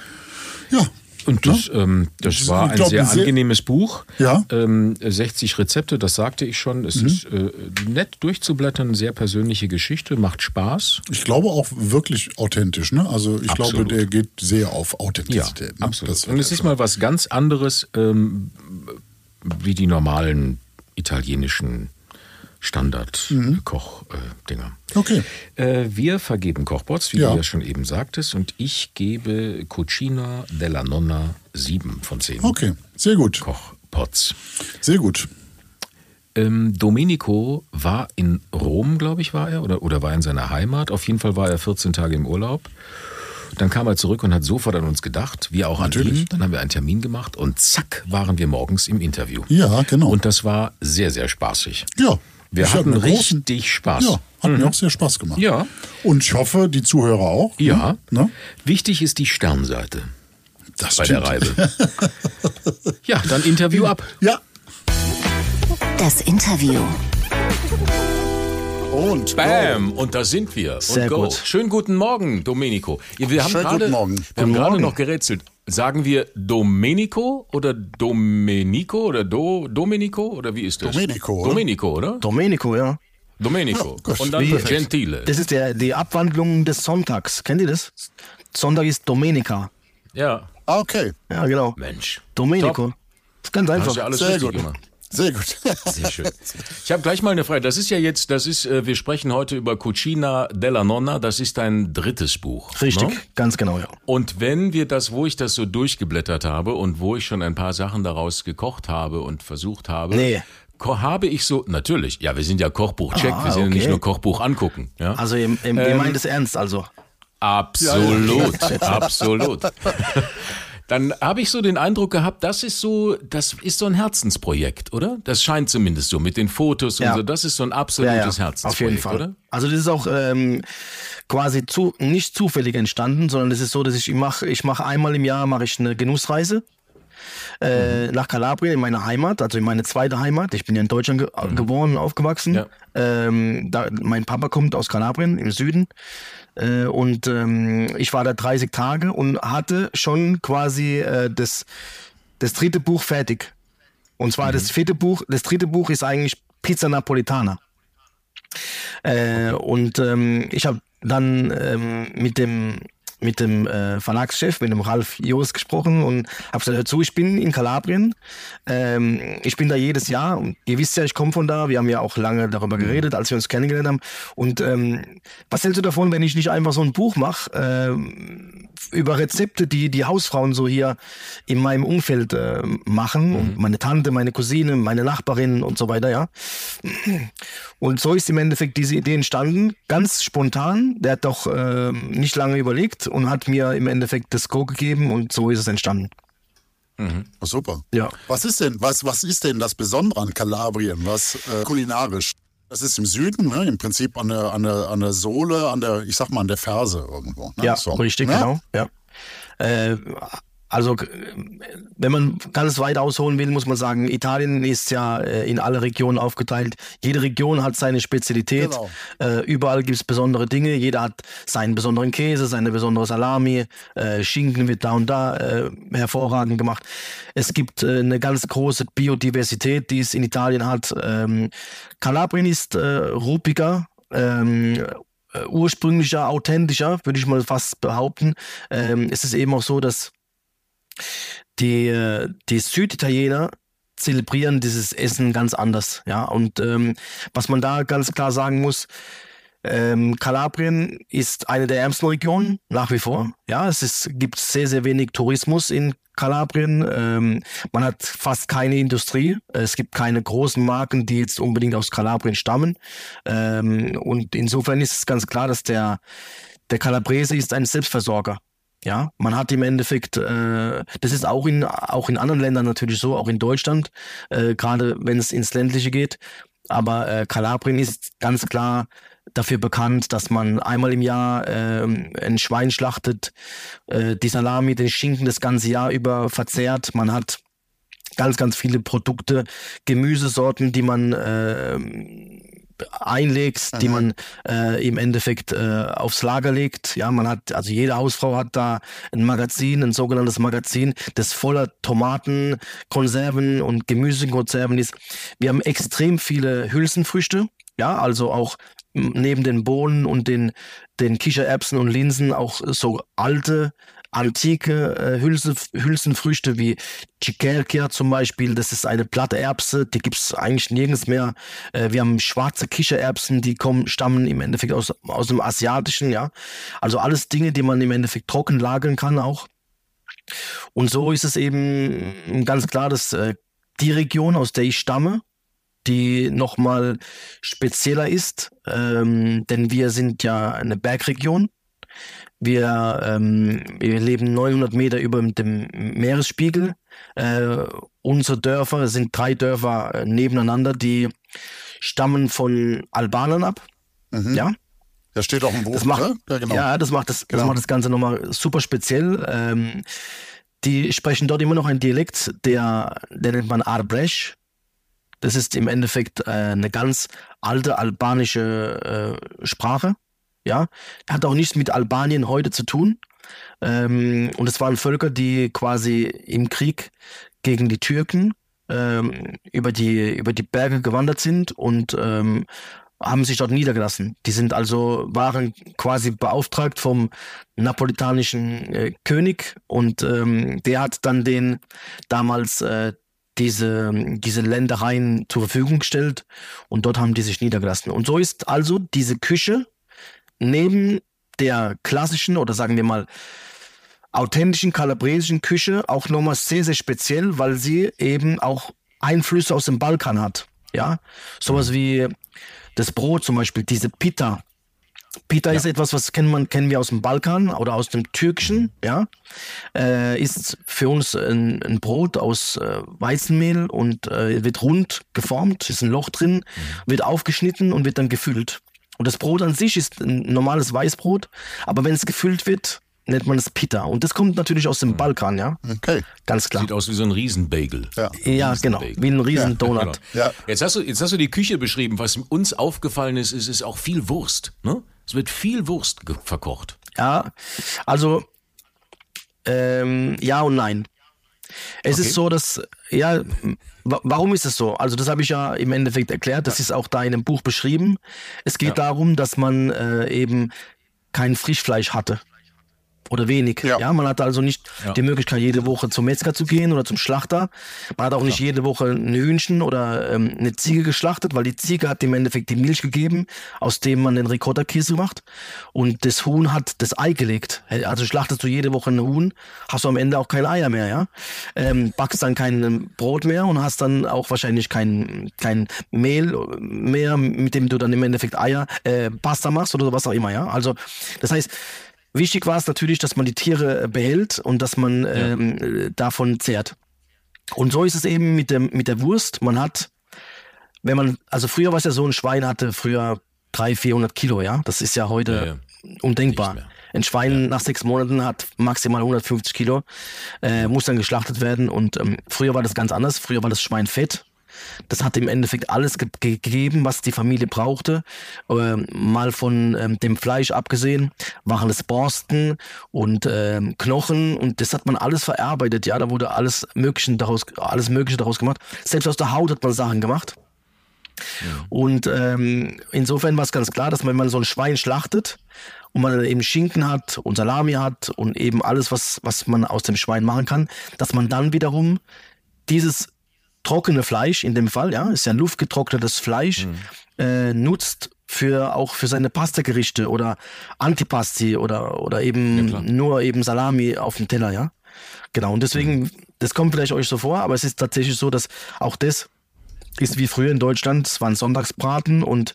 Ja. Und das, ähm, das war ein sehr angenehmes Buch. Ja. Ähm, 60 Rezepte, das sagte ich schon. Es ist äh, nett durchzublättern, sehr persönliche Geschichte, macht Spaß. Ich glaube auch wirklich authentisch. Ne? Also ich glaube, Absolut. der geht sehr auf Ja, Authentizität. ne? absolut. Und es ist mal was ganz anderes, ähm, wie die normalen italienischen Standard-Koch-Dinger. Okay. Äh, wir vergeben Kochbots, wie Ja. du ja schon eben sagtest, und ich gebe Cucina della Nonna 7 von 10 Okay, sehr gut. Kochpots. Sehr gut. Ähm, Domenico war in Rom, glaube ich, war er, oder, oder war in seiner Heimat. Auf jeden Fall war er 14 Tage im Urlaub. Dann kam er zurück und hat sofort an uns gedacht, wir auch an Natürlich. ihn. Dann haben wir einen Termin gemacht und zack, waren wir morgens im Interview. Ja, genau. Und das war sehr, sehr spaßig. ja. Wir Ich hatten richtig Spaß. Ja, hat mir auch sehr Spaß gemacht. Ja. Und ich hoffe, die Zuhörer auch. Ja. Ne? Wichtig ist die Sternseite Das bei der stimmt. Reibe. ja, dann Interview ab. Ja. Das Interview. Und Bam! Und da sind wir. Und Sehr go. gut. Schönen guten Morgen, Domenico. Wir haben Schönen gerade, guten Morgen. Wir haben Guten gerade noch gerätselt. Sagen wir Domenico oder Domenico oder Do, Domenico oder wie ist das? Domenico, oder? Domenico, oder? Domenico, ja. Domenico. Ja. Und dann Wie- Gentile. Das ist der, die Abwandlung des Sonntags. Kennt ihr das? Sonntag ist Domenica. Ja, Ah, okay. Ja, genau. Mensch. Domenico. Top. Das ist ganz einfach. Hast du alles Sehr richtig gut. gemacht. Sehr gut. Sehr schön. Ich habe gleich mal eine Frage. Das ist ja jetzt, das ist, äh, wir sprechen heute über Cucina della Nonna. Das ist dein drittes Buch. Richtig, ne? ganz genau, ja. Und wenn wir das, wo ich das so durchgeblättert habe und wo ich schon ein paar Sachen daraus gekocht habe und versucht habe, Nee. habe ich so, natürlich, ja, wir sind ja Kochbuch-Check, Ah, wir sind ja nicht okay. nur Kochbuch angucken. Ja? Also ihr, ihr, ihr meint es ernst, also. Absolut, absolut. dann habe ich so den Eindruck gehabt, das ist so, das ist so ein Herzensprojekt, oder? Das scheint zumindest so mit den Fotos Ja. und so. Das ist so ein absolutes Ja, ja, Herzensprojekt, auf jeden Fall. oder? Also das ist auch ähm, quasi zu, nicht zufällig entstanden, sondern es ist so, dass ich mache, ich mache einmal im Jahr mache ich eine Genussreise äh, nach Kalabrien in meine Heimat, also in meine zweite Heimat. Ich bin ja in Deutschland ge geboren und aufgewachsen. Ja. Ähm, da, mein Papa kommt aus Kalabrien im Süden. Äh, und ähm, ich war da 30 Tage und hatte schon quasi äh, das, das dritte Buch fertig. Und zwar das vierte Buch, das dritte Buch ist eigentlich Pizza Napolitana. Äh, und ähm, ich habe dann ähm, mit dem mit dem äh, Verlagschef, mit dem Ralf Jost gesprochen und habe gesagt, hör zu, ich bin in Kalabrien, ähm, ich bin da jedes Jahr und ihr wisst ja, ich komme von da, wir haben ja auch lange darüber geredet, als wir uns kennengelernt haben. Und ähm, was hältst du davon, wenn ich nicht einfach so ein Buch mache ähm, über Rezepte, die die Hausfrauen so hier in meinem Umfeld äh, machen? Und meine Tante, meine Cousine, meine Nachbarin und so weiter, ja. Und so ist im Endeffekt diese Idee entstanden, ganz spontan. Der hat doch äh, nicht lange überlegt und hat mir im Endeffekt das Go gegeben und so ist es entstanden. Oh, super. Ja. Was ist denn, was, was ist denn das Besondere an Kalabrien? Was äh, kulinarisch? Das ist im Süden, ne? im Prinzip an der, an, der, an der Sohle, an der, ich sag mal, an der Ferse irgendwo. Ne? Ja, So, richtig, ne? genau. Ja. Äh, also, äh, wenn man ganz weit ausholen will, muss man sagen, Italien ist ja äh, in alle Regionen aufgeteilt. Jede Region hat seine Spezialität. Genau. Äh, überall gibt es besondere Dinge. Jeder hat seinen besonderen Käse, seine besondere Salami. Äh, Schinken wird da und da äh, hervorragend gemacht. Es gibt äh, eine ganz große Biodiversität, die es in Italien hat. Ähm, Kalabrien ist ruppiger. Ähm, äh, ursprünglicher, authentischer, würde ich mal fast behaupten. Ähm, es ist eben auch so, dass die, die Süditaliener zelebrieren dieses Essen ganz anders. Ja, und ähm, was man da ganz klar sagen muss, ähm, Kalabrien ist eine der ärmsten Regionen nach wie vor. Ja, es ist, gibt sehr, sehr wenig Tourismus in Kalabrien. Ähm, man hat fast keine Industrie. Es gibt keine großen Marken, die jetzt unbedingt aus Kalabrien stammen. Ähm, und insofern ist es ganz klar, dass der, der Calabrese ist ein Selbstversorger. Ja, man hat im Endeffekt, äh, das ist auch in, auch in anderen Ländern natürlich so, auch in Deutschland, äh, gerade wenn es ins Ländliche geht. Aber äh, Kalabrien ist ganz klar dafür bekannt, dass man einmal im Jahr ähm, ein Schwein schlachtet, äh, die Salami, den Schinken das ganze Jahr über verzehrt. Man hat ganz, ganz viele Produkte, Gemüsesorten, die man äh, einlegt, die man äh, im Endeffekt äh, aufs Lager legt. Ja, man hat, also jede Hausfrau hat da ein Magazin, ein sogenanntes Magazin, das voller Tomaten, Konserven und Gemüsekonserven ist. Wir haben extrem viele Hülsenfrüchte, ja, also auch neben den Bohnen und den, den Kichererbsen und Linsen auch so alte antike äh, Hülse, Hülsenfrüchte wie Chikelkia zum Beispiel, das ist eine platte Erbse, die gibt's eigentlich nirgends mehr. Äh, wir haben schwarze Kichererbsen, die kommen, stammen im Endeffekt aus, aus dem Asiatischen, ja. Also alles Dinge, die man im Endeffekt trocken lagern kann auch. Und so ist es eben ganz klar, dass äh, die Region, aus der ich stamme, die nochmal spezieller ist, ähm, denn wir sind ja eine Bergregion. Wir, ähm, wir leben 900 Meter über dem Meeresspiegel. Äh, unsere Dörfer sind drei Dörfer äh, nebeneinander, die stammen von Albanern ab. Ja, Da steht auch ein Buch, das macht, ne? Ja, genau. ja, das macht das, das Genau. macht das Ganze nochmal super speziell. Ähm, die sprechen dort immer noch einen Dialekt, der, der nennt man Arbresh. Das ist im Endeffekt äh, eine ganz alte albanische äh, Sprache. Ja, hat auch nichts mit Albanien heute zu tun. Ähm, und es waren Völker, die quasi im Krieg gegen die Türken ähm, über die über die Berge gewandert sind und ähm, haben sich dort niedergelassen. Die sind also waren quasi beauftragt vom napolitanischen äh, König und ähm, der hat dann den damals äh, diese, diese Ländereien zur Verfügung gestellt und dort haben die sich niedergelassen. Und so ist also diese Küche neben der klassischen oder sagen wir mal authentischen kalabresischen Küche auch nochmal sehr, sehr speziell, weil sie eben auch Einflüsse aus dem Balkan hat. Ja, sowas wie das Brot zum Beispiel, diese Pita, Pita ist etwas, was kennen, man, kennen wir aus dem Balkan oder aus dem Türkischen, ja. Äh, ist für uns ein, ein Brot aus äh, Weizenmehl und äh, wird rund geformt, ist ein Loch drin, wird aufgeschnitten und wird dann gefüllt. Und das Brot an sich ist ein normales Weißbrot, aber wenn es gefüllt wird, nennt man es Pita. Und das kommt natürlich aus dem Balkan, ja. Okay. Ganz klar. Sieht aus wie so ein Riesenbagel. Ja. Ja, genau. Riesenbagel. Wie ein riesen Donut. Genau. Ja. Jetzt, hast du, jetzt hast du die Küche beschrieben. Was uns aufgefallen ist, ist, ist auch viel Wurst. Ne? Es wird viel Wurst verkocht. Ja, also ähm, ja und nein. Es Okay. ist so, dass, ja, wa- warum ist es so? Also das habe ich ja im Endeffekt erklärt, das ist auch da in dem Buch beschrieben. Es geht darum, dass man äh, eben kein Frischfleisch hatte. Oder wenig. Ja. Ja. man hatte also nicht Ja. die Möglichkeit, jede Woche zum Metzger zu gehen oder zum Schlachter. Man hat auch nicht jede Woche ein Hühnchen oder ähm, eine Ziege geschlachtet, weil die Ziege hat im Endeffekt die Milch gegeben, aus dem man den Ricotta-Käse macht. Und das Huhn hat das Ei gelegt. Also schlachtest du jede Woche ein Huhn, hast du am Ende auch keine Eier mehr, ja. Ähm, backst dann kein Brot mehr und hast dann auch wahrscheinlich kein, kein Mehl mehr, mit dem du dann im Endeffekt Eier, äh, Pasta machst oder was auch immer, ja. Also, das heißt, Wichtig war es natürlich, dass man die Tiere äh, behält und dass man ähm, äh, davon zehrt. Und so ist es eben mit, dem, mit der Wurst. Man hat, wenn man, also früher war es ja so, ein Schwein hatte früher 300, 400 Kilo, ja. Das ist ja heute undenkbar. Nicht mehr. Ein Schwein nach sechs Monaten hat maximal 150 Kilo, äh, muss dann geschlachtet werden. Und ähm, früher war das ganz anders. Früher war das Schwein fett. Das hat im Endeffekt alles ge ge- gegeben, was die Familie brauchte. Ähm, mal von ähm, dem Fleisch abgesehen, waren es Borsten und ähm, Knochen und das hat man alles verarbeitet. Ja, da wurde alles Mögliche daraus, alles Mögliche daraus gemacht. Selbst aus der Haut hat man Sachen gemacht. Und ähm, insofern war es ganz klar, dass man, wenn man so ein Schwein schlachtet und man eben Schinken hat und Salami hat und eben alles, was, was man aus dem Schwein machen kann, dass man dann wiederum dieses trockene Fleisch, in dem Fall, ja, ist ja luftgetrocknetes Fleisch, äh, nutzt für auch für seine Pasta-Gerichte oder Antipasti oder, oder eben klar. nur eben Salami auf dem Teller, ja. Genau, und deswegen, das kommt vielleicht euch so vor, aber es ist tatsächlich so, dass auch das ist wie früher in Deutschland, es waren Sonntagsbraten und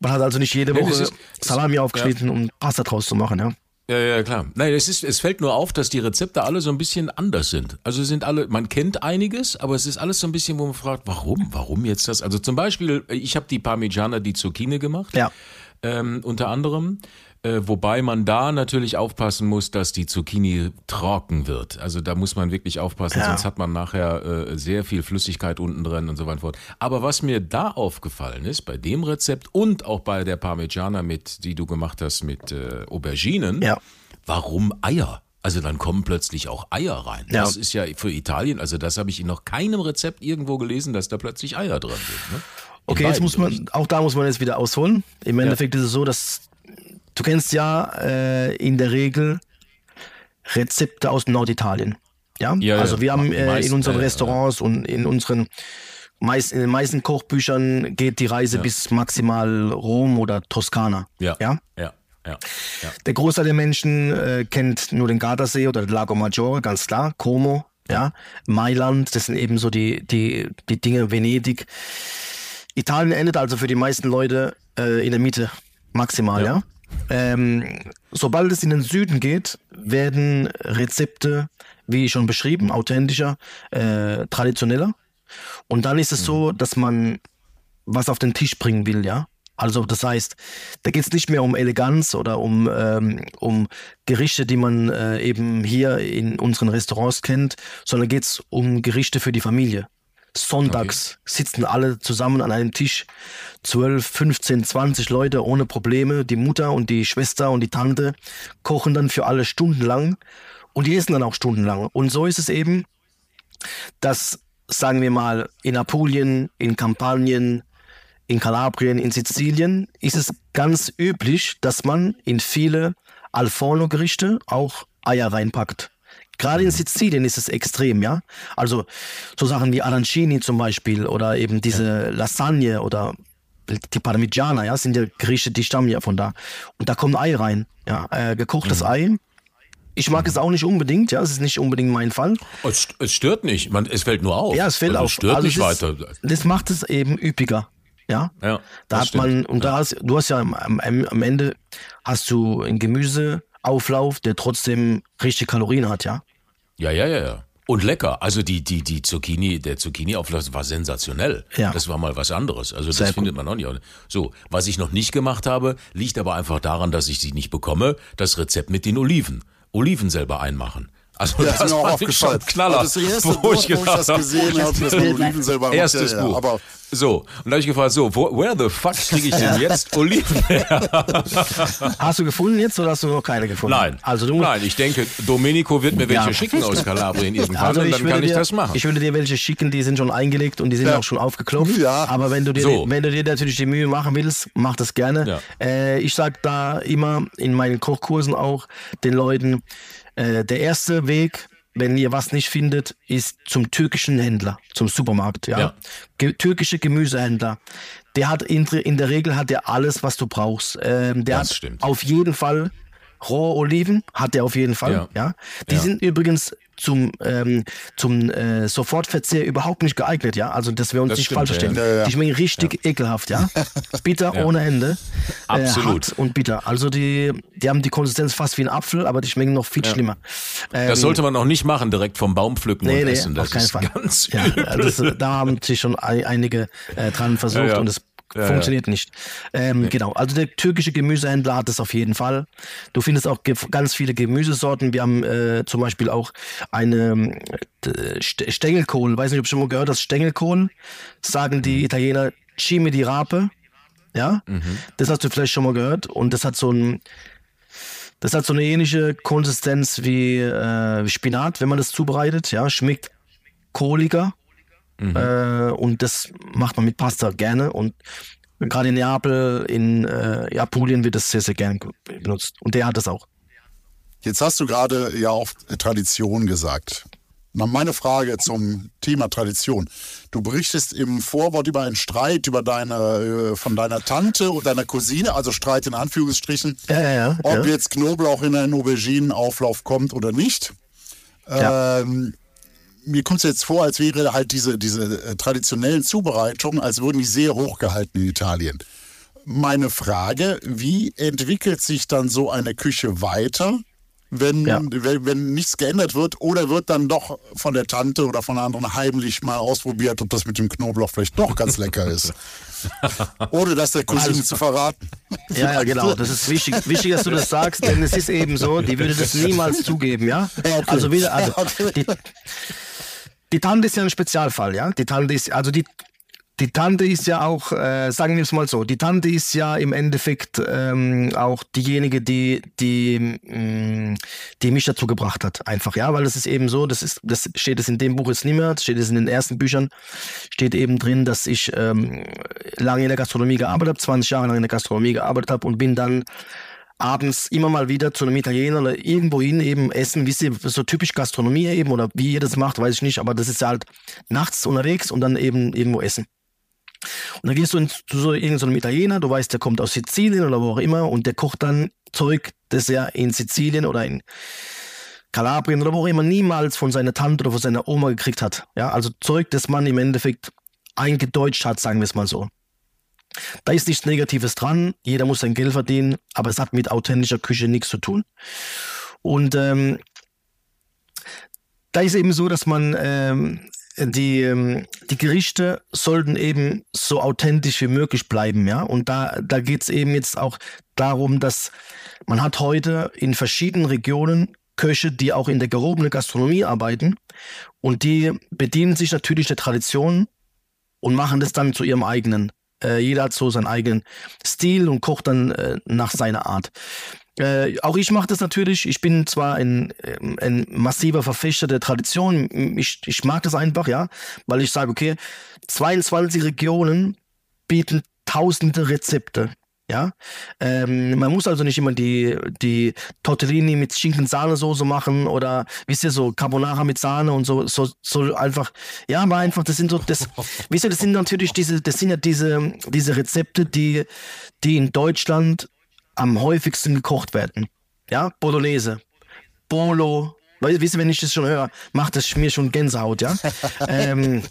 man hat also nicht jede Nee, Woche ist- Salami aufgeschnitten, um Pasta draus zu machen, ja. Ja, ja, klar. Nein, es, ist, es fällt nur auf, dass die Rezepte alle so ein bisschen anders sind. Also sind alle, man kennt einiges, aber es ist alles so ein bisschen, wo man fragt, warum? Warum jetzt das? Also zum Beispiel, ich habe die Parmigiana di Zucchini gemacht. Ja. ähm, unter anderem. Äh, wobei man da natürlich aufpassen muss, dass die Zucchini trocken wird. Also da muss man wirklich aufpassen, Ja. sonst hat man nachher äh, sehr viel Flüssigkeit unten drin und so weiter. Aber was mir da aufgefallen ist, bei dem Rezept und auch bei der Parmigiana, mit, die du gemacht hast mit äh, Auberginen, Ja. warum Eier? Also dann kommen plötzlich auch Eier rein. Ja. Das ist ja für Italien, also das habe ich in noch keinem Rezept irgendwo gelesen, dass da plötzlich Eier drin sind. Ne? Okay, jetzt muss man, auch da muss man jetzt wieder ausholen. Im Endeffekt ist es so, dass du kennst ja äh, in der Regel Rezepte aus Norditalien. Ja, Ja, ja. also wir haben Die äh, meisten, in unseren äh, Restaurants und in unseren meist, in den meisten Kochbüchern geht die Reise bis maximal Rom oder Toskana. Ja. ja? Ja. Ja. ja. Der Großteil der Menschen äh, kennt nur den Gardasee oder Lago Maggiore, ganz klar. Como, ja. Mailand, das sind eben so die, die, die Dinge, Venedig. Italien endet also für die meisten Leute äh, in der Mitte, maximal, ja. Ähm, sobald es in den Süden geht, werden Rezepte, wie schon beschrieben, authentischer, äh, traditioneller. Und dann ist es so, dass man was auf den Tisch bringen will, ja. Also das heißt, da geht es nicht mehr um Eleganz oder um, ähm, um Gerichte, die man äh, eben hier in unseren Restaurants kennt, sondern geht es um Gerichte für die Familie. Sonntags sitzen alle zusammen an einem Tisch, 12, 15, 20 Leute ohne Probleme. Die Mutter und die Schwester und die Tante kochen dann für alle stundenlang und die essen dann auch stundenlang. Und so ist es eben, dass, sagen wir mal, in Apulien, in Kampanien, in Kalabrien, in Sizilien ist es ganz üblich, dass man in viele Alforno-Gerichte auch Eier reinpackt. Gerade in Sizilien ist es extrem, ja. Also so Sachen wie Arancini zum Beispiel oder eben diese Lasagne oder die Parmigiana, ja, sind ja Gerichte, die stammen ja von da. Und da kommt Ei rein, ja, äh, gekochtes Ei. Ich mag es auch nicht unbedingt, ja, es ist nicht unbedingt mein Fall. Es, es stört nicht, man, es fällt nur auf. Ja, es fällt also auf. Es stört Also nicht das, weiter. Das macht es eben üppiger. Ja, Ja, da hat man, stimmt. und da hast, du hast ja am, am, Ende hast du einen Gemüseauflauf, der trotzdem richtig Kalorien hat, ja. Ja, ja, ja, ja. Und lecker. Also die, die, die Zucchini, der Zucchini-Auflauf war sensationell. Ja. Das war mal was anderes. Also das Sehr gut. findet man auch nicht. So, was ich noch nicht gemacht habe, liegt aber einfach daran, dass ich sie nicht bekomme, das Rezept mit den Oliven. Oliven selber einmachen. Also Ja, das ist mir auch ich aufgefallen. Knaller. Das erste wo Buch, ich wo ich das gesehen habe, das mit Oliven selber macht. Erstes Ja, Buch. aber- so, und da habe ich gefragt, so, wo, where the fuck kriege ich denn jetzt Oliven her? Hast du gefunden jetzt oder hast du noch keine gefunden? Nein, Also du musst, nein, ich denke, Domenico wird mir welche Ja. schicken aus Kalabrien irgendwann Also und ich dann kann ich dir, das machen. Ich würde dir welche schicken, die sind schon eingelegt und die sind Ja. auch schon aufgeklopft. Ja. Aber wenn du dir, So. wenn du dir natürlich die Mühe machen willst, mach das gerne. Äh, ich sag da immer in meinen Kochkursen auch den Leuten, äh, der erste Weg, wenn ihr was nicht findet, ist zum türkischen Händler, zum Supermarkt. Ja, Ja. Ge türkische Gemüsehändler. Der hat in, in der Regel hat der alles, was du brauchst. Ähm, der Das hat stimmt. auf jeden Fall rohe Oliven, hat er auf jeden Fall. Ja. Ja, die Ja. sind übrigens zum ähm, zum äh, Sofortverzehr überhaupt nicht geeignet, ja. Also dass wir uns Das nicht stimmt, falsch ja, verstehen. ja. Ja, ja. Die schmecken richtig ekelhaft, ja. Bitter Ja. ohne Ende. Absolut. Äh, und bitter. Also die die haben die Konsistenz fast wie ein Apfel, aber die schmecken noch viel schlimmer. Ähm, Das sollte man auch nicht machen, direkt vom Baum pflücken Nee, und nee, essen. Das auf keinen ist Fall. ganz ja, übel. das, da haben sich schon ein, einige äh, dran versucht Ja, ja. und es Ja, funktioniert nicht. Ähm, Genau, also der türkische Gemüsehändler hat es auf jeden Fall. Du findest auch ganz viele Gemüsesorten. Wir haben äh, zum Beispiel auch eine äh, St Stängelkohl. Weiß nicht, ob du schon mal gehört hast. Stängelkohl sagen die Italiener Cime di Rape. Ja, das hast du vielleicht schon mal gehört. Und das hat so ein das hat so eine ähnliche Konsistenz wie äh, Spinat, wenn man das zubereitet. Ja, schmeckt kohliger. Äh, und das macht man mit Pasta gerne. Und gerade in Neapel, in äh, Apulien wird das sehr, sehr gerne benutzt. Und der hat das auch. Jetzt hast du gerade ja auch Tradition gesagt. Meine Frage zum Thema Tradition. Du berichtest im Vorwort über einen Streit über deine, äh, von deiner Tante und deiner Cousine, also Streit in Anführungsstrichen, Ja, ja, ja. ob ja. jetzt Knoblauch in einen Auberginenauflauf kommt oder nicht. Ja. Ähm, mir kommt es jetzt vor, als wäre halt diese, diese äh, traditionellen Zubereitungen, als würden die sehr hochgehalten in Italien. Meine Frage, wie entwickelt sich dann so eine Küche weiter, wenn, Ja. wenn, wenn nichts geändert wird oder wird dann doch von der Tante oder von anderen heimlich mal ausprobiert, ob das mit dem Knoblauch vielleicht doch ganz lecker ist? Ohne das der Cousine zu verraten. Ja, ja, genau. Das ist wichtig, wichtig, dass du das sagst, denn es ist eben so, die würde das niemals zugeben, ja? Also wieder, also die, die Tante ist ja ein Spezialfall, ja? Die Tante ist, also die, die Tante ist ja auch, äh, sagen wir es mal so, die Tante ist ja im Endeffekt ähm, auch diejenige, die, die, mh, die mich dazu gebracht hat, einfach, ja, weil es ist eben so, das ist, das steht es in dem Buch jetzt nicht mehr, das steht es in den ersten Büchern, steht eben drin, dass ich ähm, lange in der Gastronomie gearbeitet habe, 20 Jahre lang in der Gastronomie gearbeitet habe und bin dann abends immer mal wieder zu einem Italiener oder irgendwo hin eben essen, wisst ihr, so typisch Gastronomie eben oder wie ihr das macht, weiß ich nicht, aber das ist halt nachts unterwegs und dann eben irgendwo essen. Und dann gehst du zu so irgendeinem Italiener, du weißt, der kommt aus Sizilien oder wo auch immer und der kocht dann Zeug, das er in Sizilien oder in Kalabrien oder wo auch immer niemals von seiner Tante oder von seiner Oma gekriegt hat. Ja, also Zeug, das man im Endeffekt eingedeutscht hat, sagen wir es mal so. Da ist nichts Negatives dran, jeder muss sein Geld verdienen, aber es hat mit authentischer Küche nichts zu tun. Und ähm, da ist eben so, dass man ähm, die, ähm, die Gerichte sollten eben so authentisch wie möglich bleiben, ja. Und da, da geht's eben jetzt auch darum, dass man hat heute in verschiedenen Regionen Köche, die auch in der gehobenen Gastronomie arbeiten und die bedienen sich natürlich der Tradition und machen das dann zu ihrem eigenen. Äh, jeder hat so seinen eigenen Stil und kocht dann äh, nach seiner Art. Äh, auch ich mache das natürlich. Ich bin zwar ein, ähm, ein massiver Verfechter der Tradition. Ich, ich mag das einfach, ja, weil ich sage, okay, 22 Regionen bieten tausende Rezepte. Ja, ähm, man muss also nicht immer die, die Tortellini mit Schinken-Sahnesoße machen oder, wisst ihr, so Carbonara mit Sahne und so, so, so einfach, ja, aber einfach, das sind so, das, wisst ihr, das sind natürlich diese, das sind ja diese, diese Rezepte, die, die in Deutschland am häufigsten gekocht werden. Ja, Bolognese, Bolo, wisst ihr, wenn ich das schon höre, macht das mir schon Gänsehaut, ja. ähm,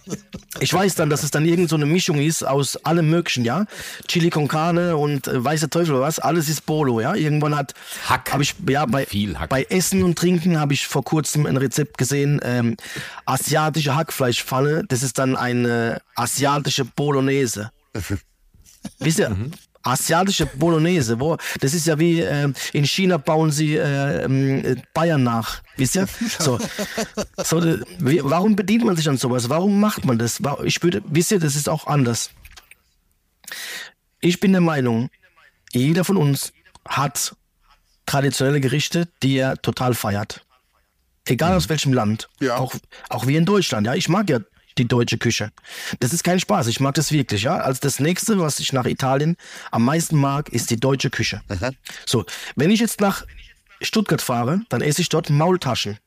ich weiß dann, dass es dann irgend so eine Mischung ist aus allem Möglichen, ja. Chili con Carne und äh, weißer Teufel oder was, alles ist Bolo, ja. Irgendwann hat, Hack. habe ich, ja, bei, Viel Hack. bei Essen und Trinken habe ich vor kurzem ein Rezept gesehen, ähm, asiatische Hackfleischpfanne, das ist dann eine asiatische Bolognese. Wisst ihr? Asiatische Bolognese, wo, das ist ja wie ähm, in China bauen sie äh, ähm, Bayern nach, wisst ihr? So, so, äh, wie, warum bedient man sich an sowas? Warum macht man das? Ich würde, wisst ihr, das ist auch anders. Ich bin der Meinung, jeder von uns hat traditionelle Gerichte, die er total feiert. Egal aus welchem Land. Ja. Auch, auch wie in Deutschland. Ja, ich mag ja die deutsche Küche. Das ist kein Spaß. Ich mag das wirklich. Ja, als das nächste, was ich nach Italien am meisten mag, ist die deutsche Küche. So, wenn ich jetzt nach Stuttgart fahre, dann esse ich dort Maultaschen.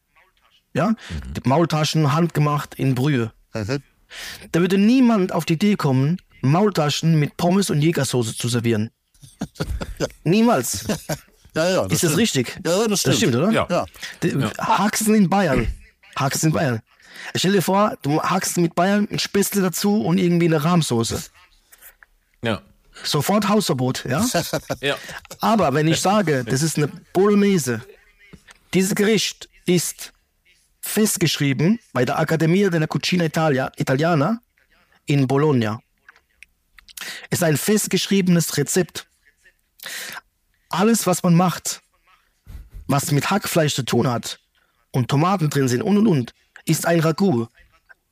Ja, Die Maultaschen handgemacht in Brühe. Da würde niemand auf die Idee kommen, Maultaschen mit Pommes und Jägersoße zu servieren. Niemals. Ja, ja. Ist das stimmt. richtig? Ja, das stimmt. Das stimmt, oder? Ja. Ja. Die- Haxen in Bayern. Haxen in Bayern. Stell dir vor, du hackst mit Bayern ein Spätzle dazu und irgendwie eine Rahmsoße. Ja. Sofort Hausverbot, ja? Ja. Aber wenn ich sage, das ist eine Bolognese, dieses Gericht ist festgeschrieben bei der Accademia della Cucina Italia, Italiana in Bologna. Ist ein festgeschriebenes Rezept. Alles, was man macht, was mit Hackfleisch zu tun hat und Tomaten drin sind und und und, ist ein Ragout.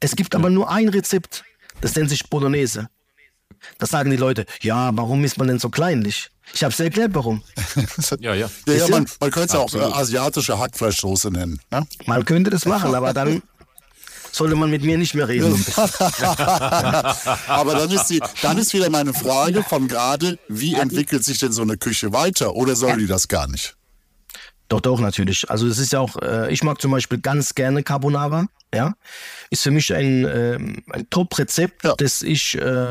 Es gibt aber nur ein Rezept, das nennt sich Bolognese. Das sagen die Leute, ja, warum ist man denn so kleinlich? Ich habe es erklärt, warum. Ja, ja. Ja, ja, man, man könnte es ja auch äh, asiatische Hackfleischsoße nennen. Ne? Man könnte das machen, aber dann sollte man mit mir nicht mehr reden. Aber dann ist, die, dann ist wieder meine Frage von gerade, wie entwickelt sich denn so eine Küche weiter? Oder soll die das gar nicht? Doch, doch, natürlich. Also es ist ja auch, äh, ich mag zum Beispiel ganz gerne Carbonara, ja. Ist für mich ein, ähm, ein Top-Rezept, Ja. das ich äh,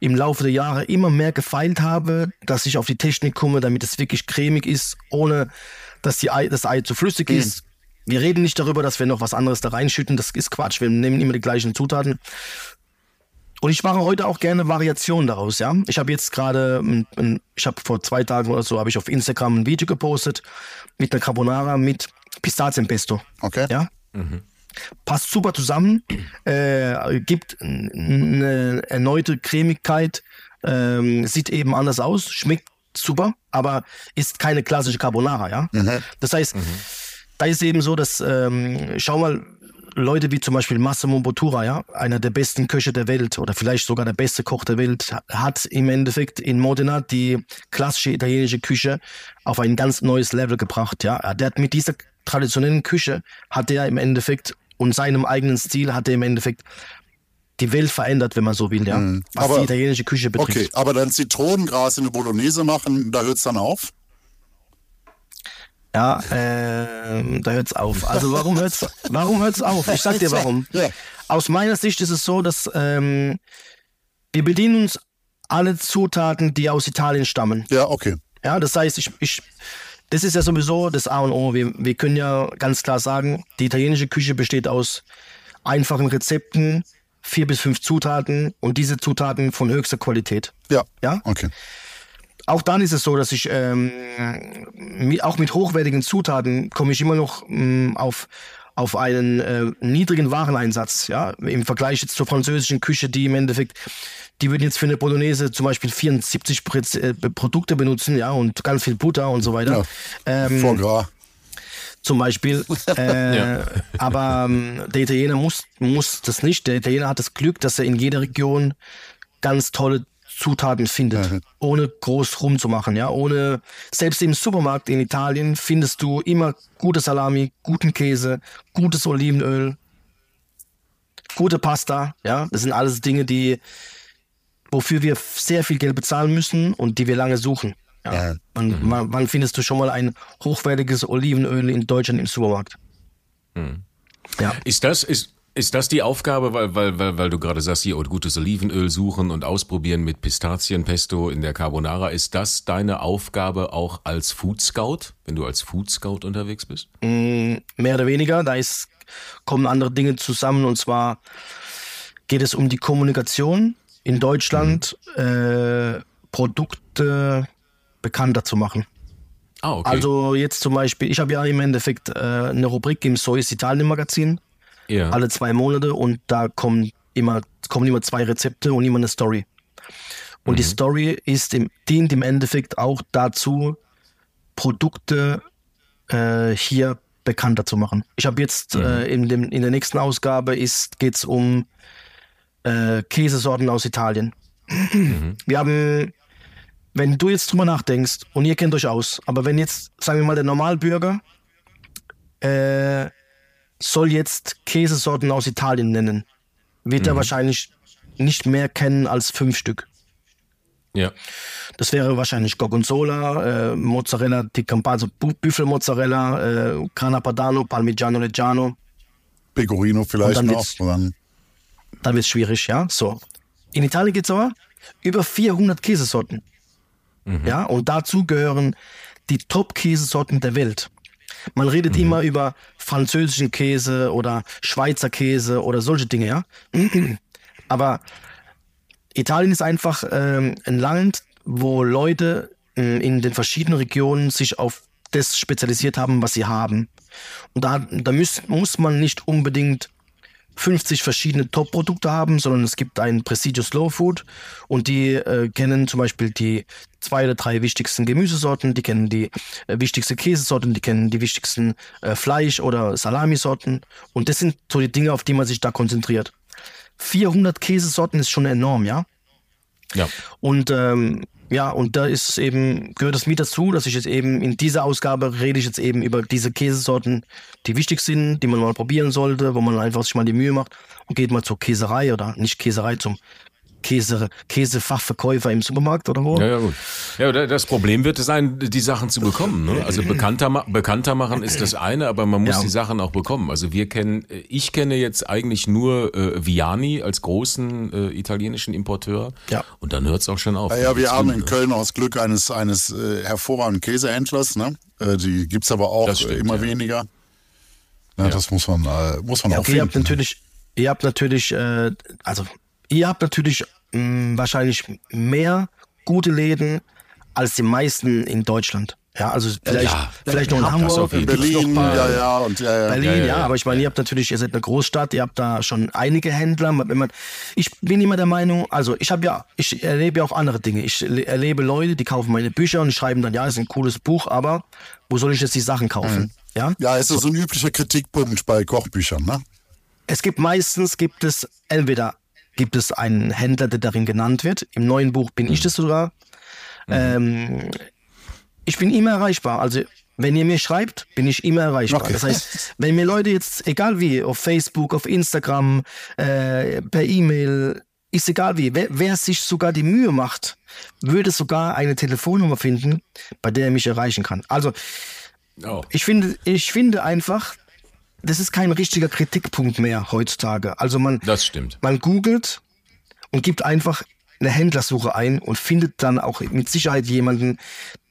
im Laufe der Jahre immer mehr gefeilt habe, dass ich auf die Technik komme, damit es wirklich cremig ist, ohne dass die Ei, das Ei zu flüssig ist. Wir reden nicht darüber, dass wir noch was anderes da reinschütten, das ist Quatsch. Wir nehmen immer die gleichen Zutaten. Und ich mache heute auch gerne Variationen daraus, ja. Ich habe jetzt gerade, ich habe vor zwei Tagen oder so, habe ich auf Instagram ein Video gepostet mit einer Carbonara mit Pistazienpesto. Okay. Ja. Passt super zusammen, äh, gibt eine erneute Cremigkeit, ähm, sieht eben anders aus, schmeckt super, aber ist keine klassische Carbonara, ja. Das heißt, da ist eben so, dass, ähm, schau mal, Leute wie zum Beispiel Massimo Bottura, ja, einer der besten Köche der Welt oder vielleicht sogar der beste Koch der Welt, hat im Endeffekt in Modena die klassische italienische Küche auf ein ganz neues Level gebracht, ja. Der hat mit dieser traditionellen Küche hat er im Endeffekt und seinem eigenen Stil hat er im Endeffekt die Welt verändert, wenn man so will, ja. Was Mhm. Aber- die italienische Küche betrifft. Okay, aber dann Zitronengras in eine Bolognese machen, da hört es dann auf? Ja, ähm, da hört's auf. Also warum hört's, warum hört's auf? Ich sag dir warum. Aus meiner Sicht ist es so, dass ähm, wir bedienen uns alle Zutaten, die aus Italien stammen. Ja, okay. Ja, das heißt, ich, ich, das ist ja sowieso das A und O. Wir, wir können ja ganz klar sagen, die italienische Küche besteht aus einfachen Rezepten, vier bis fünf Zutaten und diese Zutaten von höchster Qualität. Ja. Ja? Okay. Auch dann ist es so, dass ich ähm, auch mit hochwertigen Zutaten komme ich immer noch ähm, auf auf einen äh, niedrigen Wareneinsatz, ja, im Vergleich jetzt zur französischen Küche, die im Endeffekt, die würden jetzt für eine Bolognese zum Beispiel 74 Prez- äh, Produkte benutzen, ja, und ganz viel Butter und so weiter. Ja. Ähm, Foie gras. zum Beispiel. Äh, Ja. Aber ähm, der Italiener muss, muss das nicht. Der Italiener hat das Glück, dass er in jeder Region ganz tolle Zutaten findet, ohne groß rumzumachen. Ja, ohne selbst im Supermarkt in Italien findest du immer gute Salami, guten Käse, gutes Olivenöl, gute Pasta. Ja, das sind alles Dinge, die wofür wir sehr viel Geld bezahlen müssen und die wir lange suchen. Ja. Ja. Wann, wann, wann findest du schon mal ein hochwertiges Olivenöl in Deutschland im Supermarkt? Ja. Ist das, ist, Ist das die Aufgabe, weil, weil, weil, weil du gerade sagst, hier oh, gutes Olivenöl suchen und ausprobieren mit Pistazienpesto in der Carbonara, ist das deine Aufgabe auch als Food Scout, wenn du als Food Scout unterwegs bist? Mm, mehr oder weniger, da ist, kommen andere Dinge zusammen und zwar geht es um die Kommunikation in Deutschland, Mhm. äh, Produkte bekannter zu machen. Ah, okay. Also jetzt zum Beispiel, ich habe ja im Endeffekt äh, eine Rubrik im Sois Italien Magazin, ja. alle zwei Monate und da kommen immer, kommen immer zwei Rezepte und immer eine Story. Und Mhm. die Story ist im, dient im Endeffekt auch dazu, Produkte äh, hier bekannter zu machen. Ich habe jetzt Mhm. äh, in, dem, in der nächsten Ausgabe geht es um äh, Käsesorten aus Italien. Mhm. Wir haben, wenn du jetzt drüber nachdenkst, und ihr kennt euch aus, aber wenn jetzt, sagen wir mal, der Normalbürger äh, soll jetzt Käsesorten aus Italien nennen, wird er wahrscheinlich nicht mehr kennen als fünf Stück. ja. Das wäre wahrscheinlich Gorgonzola, äh, Mozzarella di Campana, also Bu- Büffelmozzarella, äh, Grana Padano, Parmigiano Reggiano. Pecorino vielleicht dann noch. dann, Dann wird es schwierig, ja. So. In Italien gibt es aber über 400 Käsesorten. Ja, und dazu gehören die Top-Käsesorten der Welt. Man redet immer über französischen Käse oder Schweizer Käse oder solche Dinge, ja. Aber Italien ist einfach ähm, ein Land, wo Leute äh, in den verschiedenen Regionen sich auf das spezialisiert haben, was sie haben. Und da, da muss, muss man nicht unbedingt 50 verschiedene Top-Produkte haben, sondern es gibt ein Presidio Slow Food und die äh, kennen zum Beispiel die zwei oder drei wichtigsten Gemüsesorten, die kennen die äh, wichtigsten Käsesorten, die kennen die wichtigsten äh, Fleisch- oder Salamisorten und das sind so die Dinge, auf die man sich da konzentriert. 400 Käsesorten ist schon enorm, ja. Ja. Und ähm, ja, und da ist eben, gehört es mit dazu, dass ich jetzt eben in dieser Ausgabe rede ich jetzt eben über diese Käsesorten, die wichtig sind, die man mal probieren sollte, wo man einfach sich mal die Mühe macht und geht mal zur Käserei oder nicht Käserei, zum Käse, Käsefachverkäufer im Supermarkt oder wo. Ja, ja, gut. Ja, da- das Problem wird es sein, die Sachen zu bekommen. Ne? Also bekannter, bekannter machen ist das eine, aber man muss Ja. die Sachen auch bekommen. Also wir kennen, äh, ich kenne jetzt eigentlich nur äh, Viani als großen äh, italienischen Importeur. Ja. Und dann hört es auch schon auf. ja, ja, wir haben in Köln auch das Glück eines, eines äh, hervorragenden Käsehändlers. Ne? Äh, die gibt's aber auch stimmt, äh, immer ja. weniger. Ja, Das muss man, äh, muss man Ja, auch okay, ihr finden. habt natürlich, ihr habt natürlich, äh, also ihr habt natürlich mh, wahrscheinlich mehr gute Läden als die meisten in Deutschland. Ja, also vielleicht, ja, vielleicht noch in das Hamburg, noch Berlin, ja, ja, und ja, ja. Berlin, Ja, ja, ja, ja. aber ich meine, ihr habt natürlich, ihr seid eine Großstadt, ihr habt da schon einige Händler. Wenn man, ich bin immer der Meinung, also ich habe ja, ich erlebe ja auch andere Dinge. Ich le- erlebe Leute, die kaufen meine Bücher und schreiben dann, ja, ist ein cooles Buch, aber wo soll ich jetzt die Sachen kaufen? Ja, Ja, es ist so ein üblicher Kritikpunkt bei Kochbüchern, ne? es gibt meistens gibt es entweder gibt es einen Händler, der darin genannt wird. Im neuen Buch bin ich das sogar. Ähm, ich bin immer erreichbar. Also wenn ihr mir schreibt, bin ich immer erreichbar. Okay. Das heißt, wenn mir Leute jetzt, egal wie, auf Facebook, auf Instagram, äh, per E-Mail, ist egal wie, wer, wer sich sogar die Mühe macht, würde sogar eine Telefonnummer finden, bei der er mich erreichen kann. Also Oh. ich finde, ich finde einfach, das ist kein richtiger Kritikpunkt mehr heutzutage. Also man, Das stimmt. man googelt und gibt einfach eine Händlersuche ein und findet dann auch mit Sicherheit jemanden,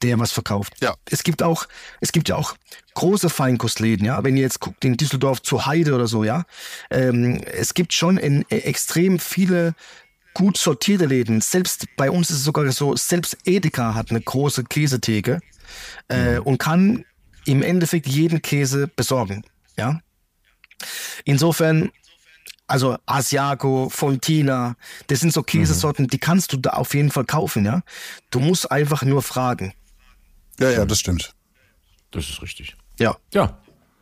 der was verkauft. Ja. Es gibt auch, es gibt ja auch große Feinkostläden, ja. Wenn ihr jetzt guckt in Düsseldorf zur Heide oder so, ja. Ähm, es gibt schon in, äh, extrem viele gut sortierte Läden. Selbst bei uns ist es sogar so, selbst Edeka hat eine große Käsetheke äh, und kann im Endeffekt jeden Käse besorgen, ja. Insofern, also Asiago, Fontina, das sind so Käsesorten, die kannst du da auf jeden Fall kaufen, ja. Du musst einfach nur fragen. Ja, ja, das stimmt. Das ist richtig. Ja, Ja.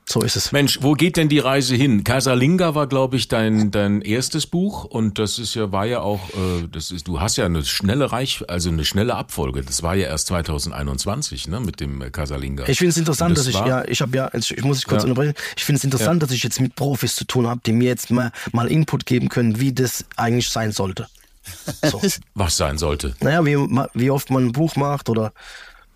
So ist es. Mensch, wo geht denn die Reise hin? Casalinga war, glaube ich, dein, dein erstes Buch und das ist ja, war ja auch, äh, das ist, du hast ja eine schnelle Reich, also eine schnelle Abfolge. Das war ja erst 2021, ne, mit dem äh, Casalinga. Ich finde es interessant, Und dass ich, war- ja, ich habe ja, ich, ich muss dich kurz Ja. unterbrechen, ich finde es interessant, dass ich jetzt mit Profis zu tun habe, die mir jetzt mal, mal Input geben können, wie das eigentlich sein sollte. So. Was sein sollte. naja, wie, wie oft man ein Buch macht oder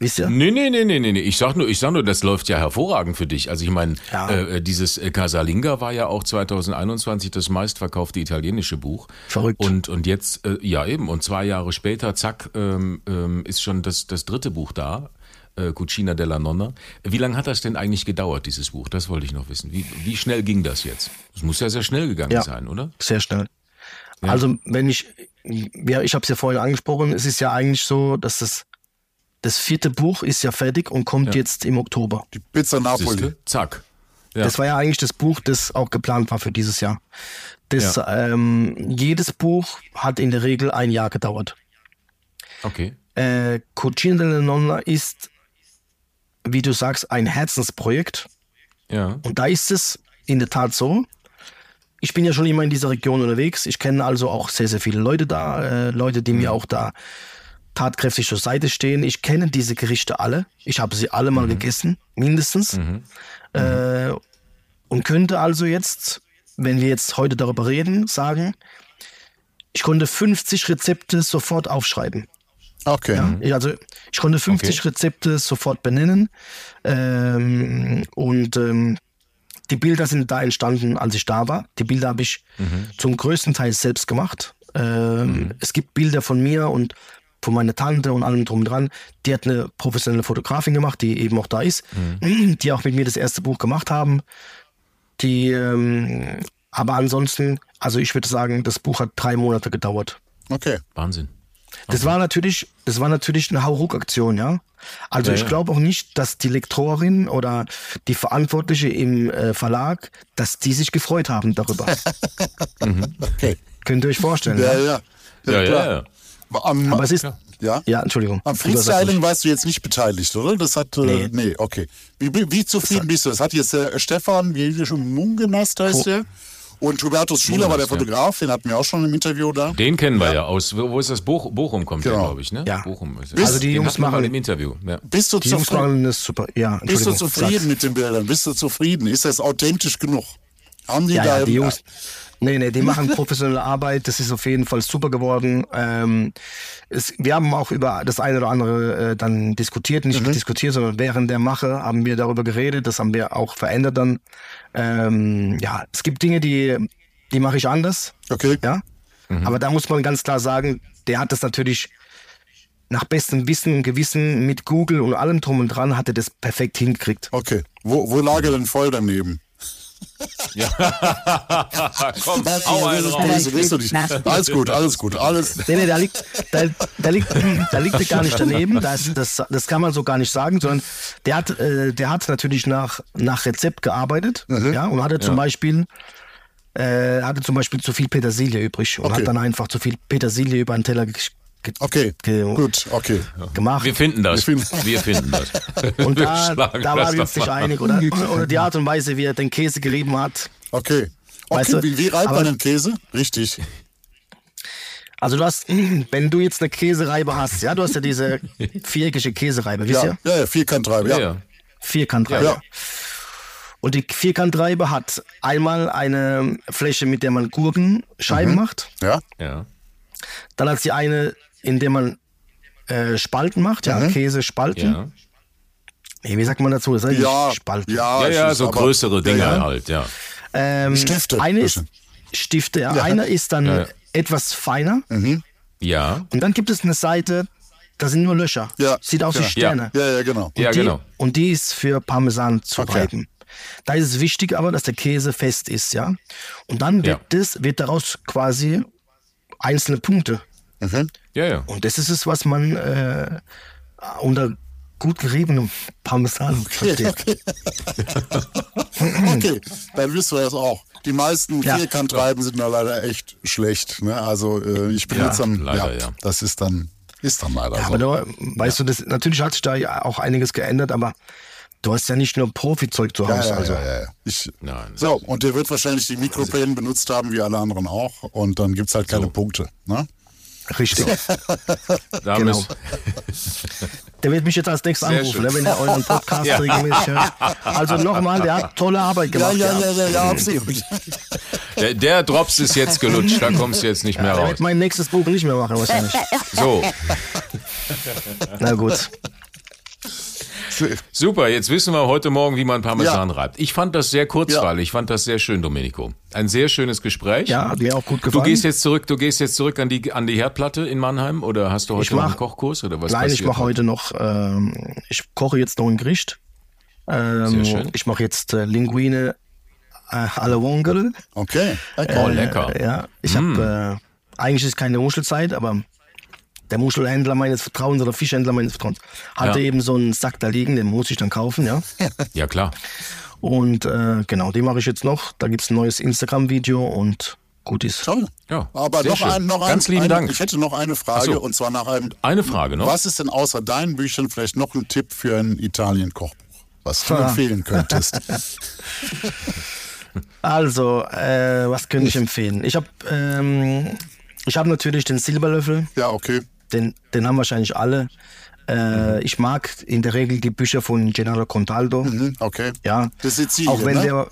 wisst ihr? Nee, nee, nee, nee, nee, nee. Ich sag nur, ich sag nur, das läuft ja hervorragend für dich. Also ich meine, Ja. äh, dieses äh, Casalinga war ja auch 2021 das meistverkaufte italienische Buch. Verrückt. Und, und jetzt, äh, ja eben, und zwei Jahre später, zack, ähm, ähm, ist schon das, das dritte Buch da. Äh, Cucina della Nonna. Wie lange hat das denn eigentlich gedauert, dieses Buch? Das wollte ich noch wissen. Wie, wie schnell ging das jetzt? Es muss ja sehr schnell gegangen Ja. sein, oder? Sehr schnell. Also wenn ich, ja, ich habe es ja vorhin angesprochen, es ist ja eigentlich so, dass das, das vierte Buch ist ja fertig und kommt jetzt im Oktober. Die Pizza Napoli. Siehste? Zack. Ja. Das war ja eigentlich das Buch, das auch geplant war für dieses Jahr. Das, ähm, jedes Buch hat in der Regel ein Jahr gedauert. Okay. Äh, Cucina della Nonna ist, wie du sagst, ein Herzensprojekt. Ja. Und da ist es in der Tat so. Ich bin ja schon immer in dieser Region unterwegs. Ich kenne also auch sehr, sehr viele Leute da, äh, Leute, die mir auch da tatkräftig zur Seite stehen. Ich kenne diese Gerichte alle. Ich habe sie alle mal gegessen, mindestens. Äh, und könnte also jetzt, wenn wir jetzt heute darüber reden, sagen, ich konnte 50 Rezepte sofort aufschreiben. Okay. Ja, ich, also ich konnte 50 Okay. Rezepte sofort benennen ähm, und ähm, die Bilder sind da entstanden, als ich da war. Die Bilder habe ich zum größten Teil selbst gemacht. Ähm, Es gibt Bilder von mir und von meiner Tante und allem drum und dran. Die hat eine professionelle Fotografin gemacht, die eben auch da ist, die auch mit mir das erste Buch gemacht haben. Die, ähm, aber ansonsten, also ich würde sagen, das Buch hat drei Monate gedauert. Okay. Wahnsinn. Das war natürlich, das war natürlich eine Hauruck-Aktion, ja. Also Ja, ich ja. glaube auch nicht, dass die Lektorin oder die Verantwortliche im äh, Verlag, dass die sich gefreut haben darüber. Okay. Könnt ihr euch vorstellen? Ja, Ja, ja. Ja, ja, klar. ja. Am, Aber es ist, ja? ja, Entschuldigung. Am. Freestyling warst du jetzt nicht beteiligt, oder? Das hat, äh, Nee. nee, okay. Wie, wie, zufrieden bist du? Das hat jetzt äh, Stefan, wie du schon Mungenast heißt der. Und Hubertus Schieler war der ja. Fotograf, den hatten wir auch schon im Interview da. Den kennen wir ja, aus, wo ist das? Boch, Bochum kommt der, Genau. glaube ich, ne? Ja. Bochum ist Also die Jungs machen- im Interview. Ja. Bist du, Die Jungs zufrieden, machen das super. Ja, bist du zufrieden Sag's. mit den Bildern? Bist du zufrieden? Ist das authentisch genug? Haben die Ja, da ja, die Jungs. Nee, nee, die machen professionelle Arbeit. Das ist auf jeden Fall super geworden. Ähm, es, wir haben auch über das eine oder andere äh, dann diskutiert. Nicht diskutiert, sondern während der Mache haben wir darüber geredet. Das haben wir auch verändert dann. Ähm, ja, es gibt Dinge, die, die mache ich anders. Okay. Ja. Aber da muss man ganz klar sagen, der hat das natürlich nach bestem Wissen und Gewissen mit Google und allem drum und dran hat er das perfekt hingekriegt. Okay. Wo, wo lag er denn voll daneben? Komm, hau einen raus. Böse, bist du nicht. Alles gut, alles gut, alles. Nee, nee, da liegt, da, da liegt, da liegt er gar nicht daneben. Das, das, das kann man so gar nicht sagen, sondern der hat, äh, der hat natürlich nach, nach Rezept gearbeitet, ja, und hatte zum Beispiel, äh, hatte zum Beispiel zu viel Petersilie übrig und Okay. hat dann einfach zu viel Petersilie über einen Teller Okay, ge gut, okay. gemacht. Wir finden das. Wir Wir finden- finden, das. und Wir da, da waren wir uns nicht einig, oder? Oder die Art und Weise, wie er den Käse gerieben hat. Okay. Okay, Weißt du, wie, wie reibt man den Käse? Richtig. Also du hast, wenn du jetzt eine Käsereibe hast, ja, du hast ja diese viereckige Käsereibe, wisst Ja, ihr? ja, ja Vierkantreibe, Ja, ja. Vierkantreibe. Ja. Und die Vierkantreibe hat einmal eine Fläche, mit der man Gurkenscheiben macht. Ja, ja. Dann hat sie eine, in der man äh, Spalten macht, ja, Käsespalten. Ja, Nee, wie sagt man dazu? Das heißt ja, Spalten. ja, ja, ja so aber- größere Dinge ja, ja. halt, ja. Ähm, Stifte. Eine ist. Stifte, ja. Einer ist dann Ja, ja. etwas feiner. Ja, Und dann gibt es eine Seite, da sind nur Löcher. Ja, Sieht aus ja. wie Sterne. Ja, ja, genau. ja, die, genau. Und die ist für Parmesan zu Okay. Da ist es wichtig aber, dass der Käse fest ist, ja. Und dann Ja. wird, das, wird daraus quasi einzelne Punkte. Ja, ja. Und das ist es, was man äh, unter gut geriebenem Parmesan versteht. Okay, dann wissen wir das auch. Die meisten Ja. Vierkantreiben sind da leider echt schlecht. Ne? Also äh, ich bin Ja, jetzt am, leider, ja, ja. das ist dann, ist dann leider Ja, so. aber da, weißt du, das, natürlich hat sich da ja auch einiges geändert, aber du hast ja nicht nur Profizeug zu ja, Hause. ja, also. ja, ja. Ich, Nein. so, und der wird wahrscheinlich die Mikropläne benutzt haben, wie alle anderen auch. Und dann gibt's halt keine Punkte. Ne? Richtig. Genau. Der wird mich jetzt als nächstes Sehr anrufen, ne, wenn er euren Podcast regelmäßig hört. Also nochmal, der hat tolle Arbeit Ja, gemacht. ja, ja, ja, ja, absolut. Der, der Drops ist jetzt gelutscht, da kommst du jetzt nicht mehr Der raus. wird mein nächstes Buch nicht mehr machen, wahrscheinlich. So, Na gut. Super, jetzt wissen wir heute Morgen, wie man Parmesan reibt. Ich fand das sehr kurzweilig, ich fand das sehr schön, Domenico. Ein sehr schönes Gespräch. Ja, hat mir auch gut Du gefallen. gehst jetzt zurück, du gehst jetzt zurück an die an die Herdplatte in Mannheim oder hast du heute Ich noch mach- einen Kochkurs oder was Nein, ich mache heute noch, ähm, ich koche jetzt noch ein Gericht. Ähm, Sehr schön. Ich mache jetzt äh, Linguine äh, alle Wongel. Okay. Oh, lecker. Äh, ja, ich habe, äh, eigentlich ist keine Muschelzeit, aber der Muschelhändler meines Vertrauens oder Fischhändler meines Vertrauens hatte Ja. eben so einen Sack da liegen, den muss ich dann kaufen, ja. Ja, klar. Und äh, genau, den mache ich jetzt noch. Da gibt's ein neues Instagram-Video und gut ist. Toll. Ja, Aber noch schön. ein, noch Ganz ein, lieben eine, Dank. Ich hätte noch eine Frage so. und zwar nach einem. Eine Frage noch. Was ist denn außer deinen Büchern vielleicht noch ein Tipp für ein Italien-Kochbuch, was du Ah. empfehlen könntest? Also, äh, was könnte ich empfehlen? Ich habe ähm, ich hab natürlich den Silberlöffel, ja, okay. Den, den haben wahrscheinlich alle. Äh, ich mag in der Regel die Bücher von Gennaro Contaldo. Mhm, okay. Ja. Das ist Sizilien, Auch wenn ne? der.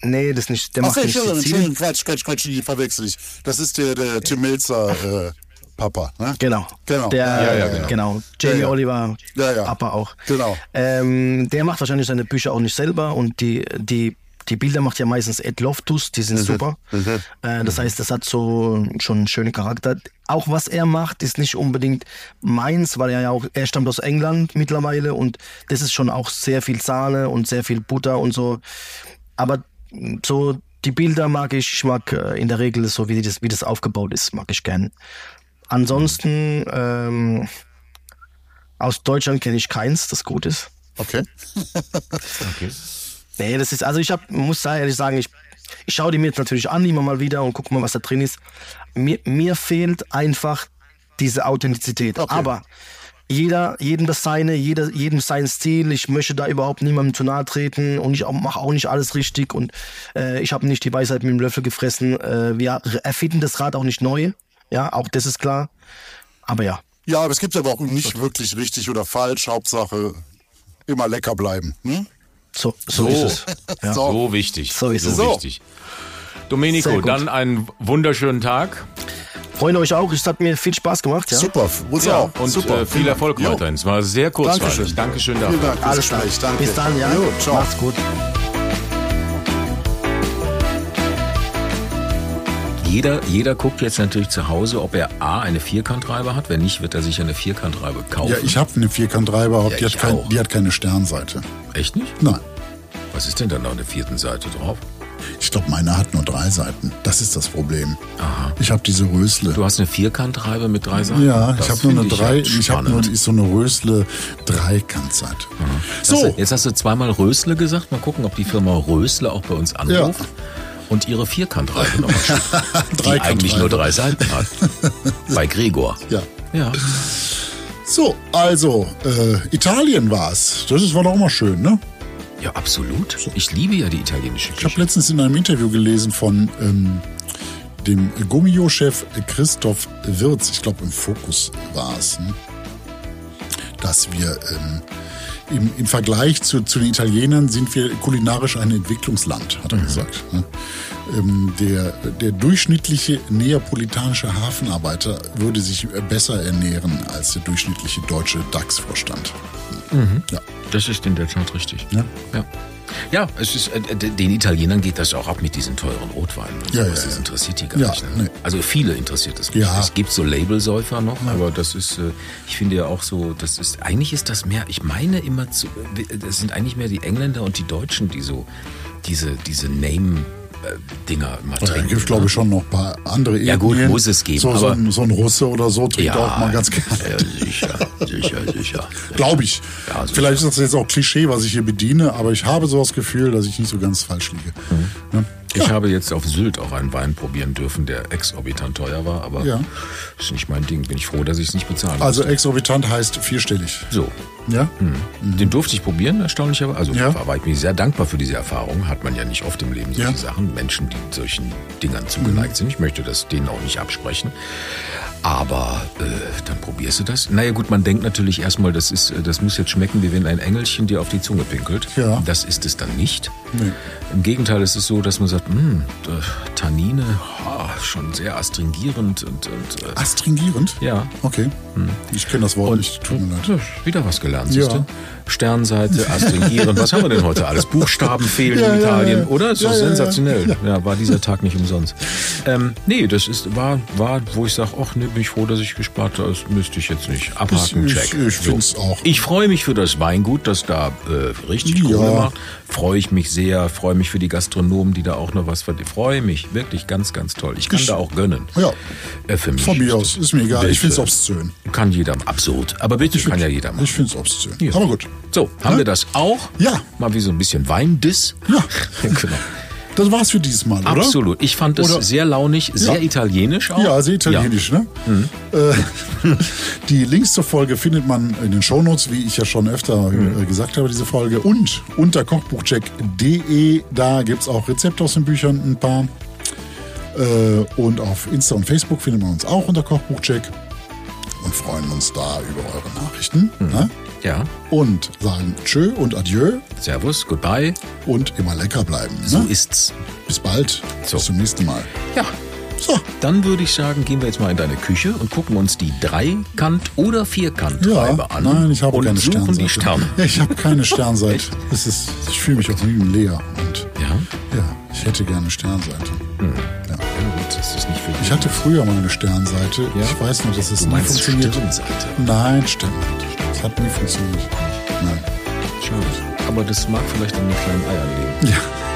Nee, das nicht. Der Ach macht nicht Entschuldigung, Sizilien. Quatsch, Quatsch, Quatsch, die verwechsel ich. Das ist der, der Tim Melzer äh, Papa, ne? Genau. Genau. Der, Ja, ja, genau. Jamie Ja, ja. Oliver. Papa auch. Genau. Ähm, der macht wahrscheinlich seine Bücher auch nicht selber und die, die, die Bilder macht ja meistens Ed Loftus, die Mhm. sind super. Äh, das heißt, das hat so schon einen schönen Charakter. Auch was er macht, ist nicht unbedingt meins, weil er ja auch, er stammt aus England mittlerweile und das ist schon auch sehr viel Sahne und sehr viel Butter und so. Aber so die Bilder mag ich, ich mag äh, in der Regel so, wie das, wie das aufgebaut ist, mag ich gern. Ansonsten, ähm, aus Deutschland kenne ich keins, das gut ist. Okay. Okay. Nee, das ist, also ich hab, muss ehrlich sagen, ich, ich schaue die mir jetzt natürlich an, immer mal wieder und gucke mal, was da drin ist. Mir, mir fehlt einfach diese Authentizität. Okay. Aber jeder, jedem das seine, jeder, jedem sein Stil. Ich möchte da überhaupt niemandem zu nahe treten und ich mache auch nicht alles richtig und äh, ich habe nicht die Weisheit mit dem Löffel gefressen. Äh, wir erfinden das Rad auch nicht neu. Ja, auch das ist klar. Aber ja, Ja, aber es gibt aber auch nicht wirklich richtig oder falsch. Hauptsache immer lecker bleiben. Ne? So, so, So. ist es. Ja. So. So wichtig. So ist es. So. wichtig. Domenico, dann einen wunderschönen Tag. Freunde euch auch. Es hat mir viel Spaß gemacht. Ja? Super, uns Ja, auch. und Super. äh, viel Erfolg weiterhin. Es war sehr kurzweilig. Dankeschön. Dankeschön dafür. Dank. Alles. Danke. Bis dann, ja. Jo, ciao. Macht's gut. Jeder, jeder guckt jetzt natürlich zu Hause, ob er A, eine Vierkantreibe hat. Wenn nicht, wird er sich eine Vierkantreibe kaufen. Ja, ich habe eine Vierkantreibe, aber Ja, die, hat ich kein, die hat keine Sternseite. Echt nicht? Nein. Was ist denn da noch an der vierten Seite drauf? Ich glaube, meine hat nur drei Seiten. Das ist das Problem. Ich habe diese Rösle. Du hast eine Vierkantreibe mit drei Seiten? ja, Das ich habe nur eine finde drei. halt Ich habe nur so eine Rösle Dreikantseite. So. So, Jetzt hast du zweimal Rösle gesagt. Mal gucken, ob die Firma Rösle auch bei uns anruft. Und ihre Vierkantreibe nochmal schickt, die eigentlich nur drei Seiten hat. bei Gregor. ja. Ja. So, also äh, Italien war's. Das ist, war doch mal schön, ne? Ja, absolut. Ich liebe ja die italienische Ich habe Küche. letztens in einem Interview gelesen von ähm, dem Gummio-Chef Christoph Wirz, ich glaube im Fokus war es, ne? dass wir ähm, im, im Vergleich zu, zu den Italienern sind wir kulinarisch ein Entwicklungsland, hat er gesagt. Ne? Ähm, der, der durchschnittliche neapolitanische Hafenarbeiter würde sich besser ernähren als der durchschnittliche deutsche DAX-Vorstand. Ja. Das ist in der Tat richtig. Ja. Ja. Ja, es ist, äh, den Italienern geht das auch ab mit diesen teuren Rotweinen. Ja, ja, Das ja. interessiert die gar Ja, nicht. Ne? nee. Also viele interessiert das nicht. Ja. Es gibt so Labelsäufer noch, aber das ist, äh, ich finde ja auch so, das ist, eigentlich ist das mehr, ich meine immer zu, äh, das sind eigentlich mehr die Engländer und die Deutschen, die so diese, diese Name, äh, Dinger mal trinken. gibt es, glaube ich, schon noch ein paar andere Ja, gut, muss es geben, So, so, ein, so ein Russe oder so trinkt auch mal ganz gerne. Ja, sicher, sicher, sicher. Glaube ich. Ja, sicher. Vielleicht ist das jetzt auch Klischee, was ich hier bediene, aber ich habe so das Gefühl, dass ich nicht so ganz falsch liege. Mhm. Ne? Ich habe jetzt auf Sylt auch einen Wein probieren dürfen, der exorbitant teuer war, aber Ja. ist nicht mein Ding. Bin ich froh, dass ich es nicht bezahlen Also musste. exorbitant heißt vierstellig. So, Ja? den durfte ich probieren, erstaunlicherweise. Also Ja. war, ich mir sehr dankbar für diese Erfahrung. Hat man ja nicht oft im Leben solche Ja. Sachen. Menschen, die solchen Dingern zugeneigt sind. Ich möchte das denen auch nicht absprechen. Aber äh, dann probierst du das. Naja gut, man denkt natürlich erstmal, das, ist, äh, das muss jetzt schmecken, wie wenn ein Engelchen dir auf die Zunge pinkelt. Ja. Das ist es dann nicht. Nee. Im Gegenteil, es ist so, dass man sagt, mh, äh, Tannine, oh, schon sehr astringierend und, und äh, Astringierend? ja. Okay. Ich kenne das Wort nicht, tut mir leid. Wieder was gelernt, Ja. siehst du? Sternseite, astringierend. Was haben wir denn heute alles? Buchstaben fehlen Ja, in Italien, ja. oder? Ist doch sensationell. Ja. war dieser Tag nicht umsonst. Ähm, nee, das ist, war, war, wo ich sage, ach nee, bin ich froh, dass ich gespart habe. Das müsste ich jetzt nicht. Abhaken, Ich- check. ich- ich find's auch. Ich freue mich für das Weingut, das da äh, richtig Ja. Kohle macht. Freue ich mich sehr. Freue mich für die Gastronomen, die da auch noch was verdienen. Freue mich. Wirklich ganz, ganz toll. Ich kann Ich- da auch gönnen. Ja. Äh, für mich. Von mir aus, ist mir egal. Ich Bitte. finde es obszön. Kann jeder. Absurd. Aber bitte kann ja jeder machen. Ich finde es obszön. Ja. Aber gut. So, haben wir das auch? Ja. Mal wie so ein bisschen Weindiss. Ja. genau. Das war's für dieses Mal, oder? Absolut. Ich fand es sehr launig, sehr Ja. italienisch auch. Ja, sehr italienisch, ne? Mhm. Äh, die Links zur Folge findet man in den Shownotes, wie ich ja schon öfter Mhm. äh, gesagt habe, diese Folge. Und unter kochbuchcheck.de, da gibt's auch Rezepte aus den Büchern, ein paar. Äh, und auf Insta und Facebook findet man uns auch unter Kochbuchcheck und freuen uns da über eure Nachrichten. Mhm. Ne? Ja. Und sagen Tschö und Adieu Servus, goodbye. und immer lecker bleiben. So Ne? ist's. Bis bald. So. Bis zum nächsten Mal. Ja. So. Dann würde ich sagen, gehen wir jetzt mal in deine Küche und gucken uns die Dreikant- oder Vierkantreibe Ja, an. nein, ich habe und keine suchen Sternseite. die Sterne. Ja, ich habe keine Sternseite. Es ist, ich fühle mich auch wie ein leer. Und Ja? ja, ich hätte gerne Sternseite. Ja. Das ist nicht für Ich hatte früher mal eine Sternseite. Ja? Ich weiß nur, dass es Du nie funktioniert. Stirnseite. Nein, stimmt. Es hat nie funktioniert. Nein. Schade. Aber das mag vielleicht an den kleinen Eiern liegen. Ja.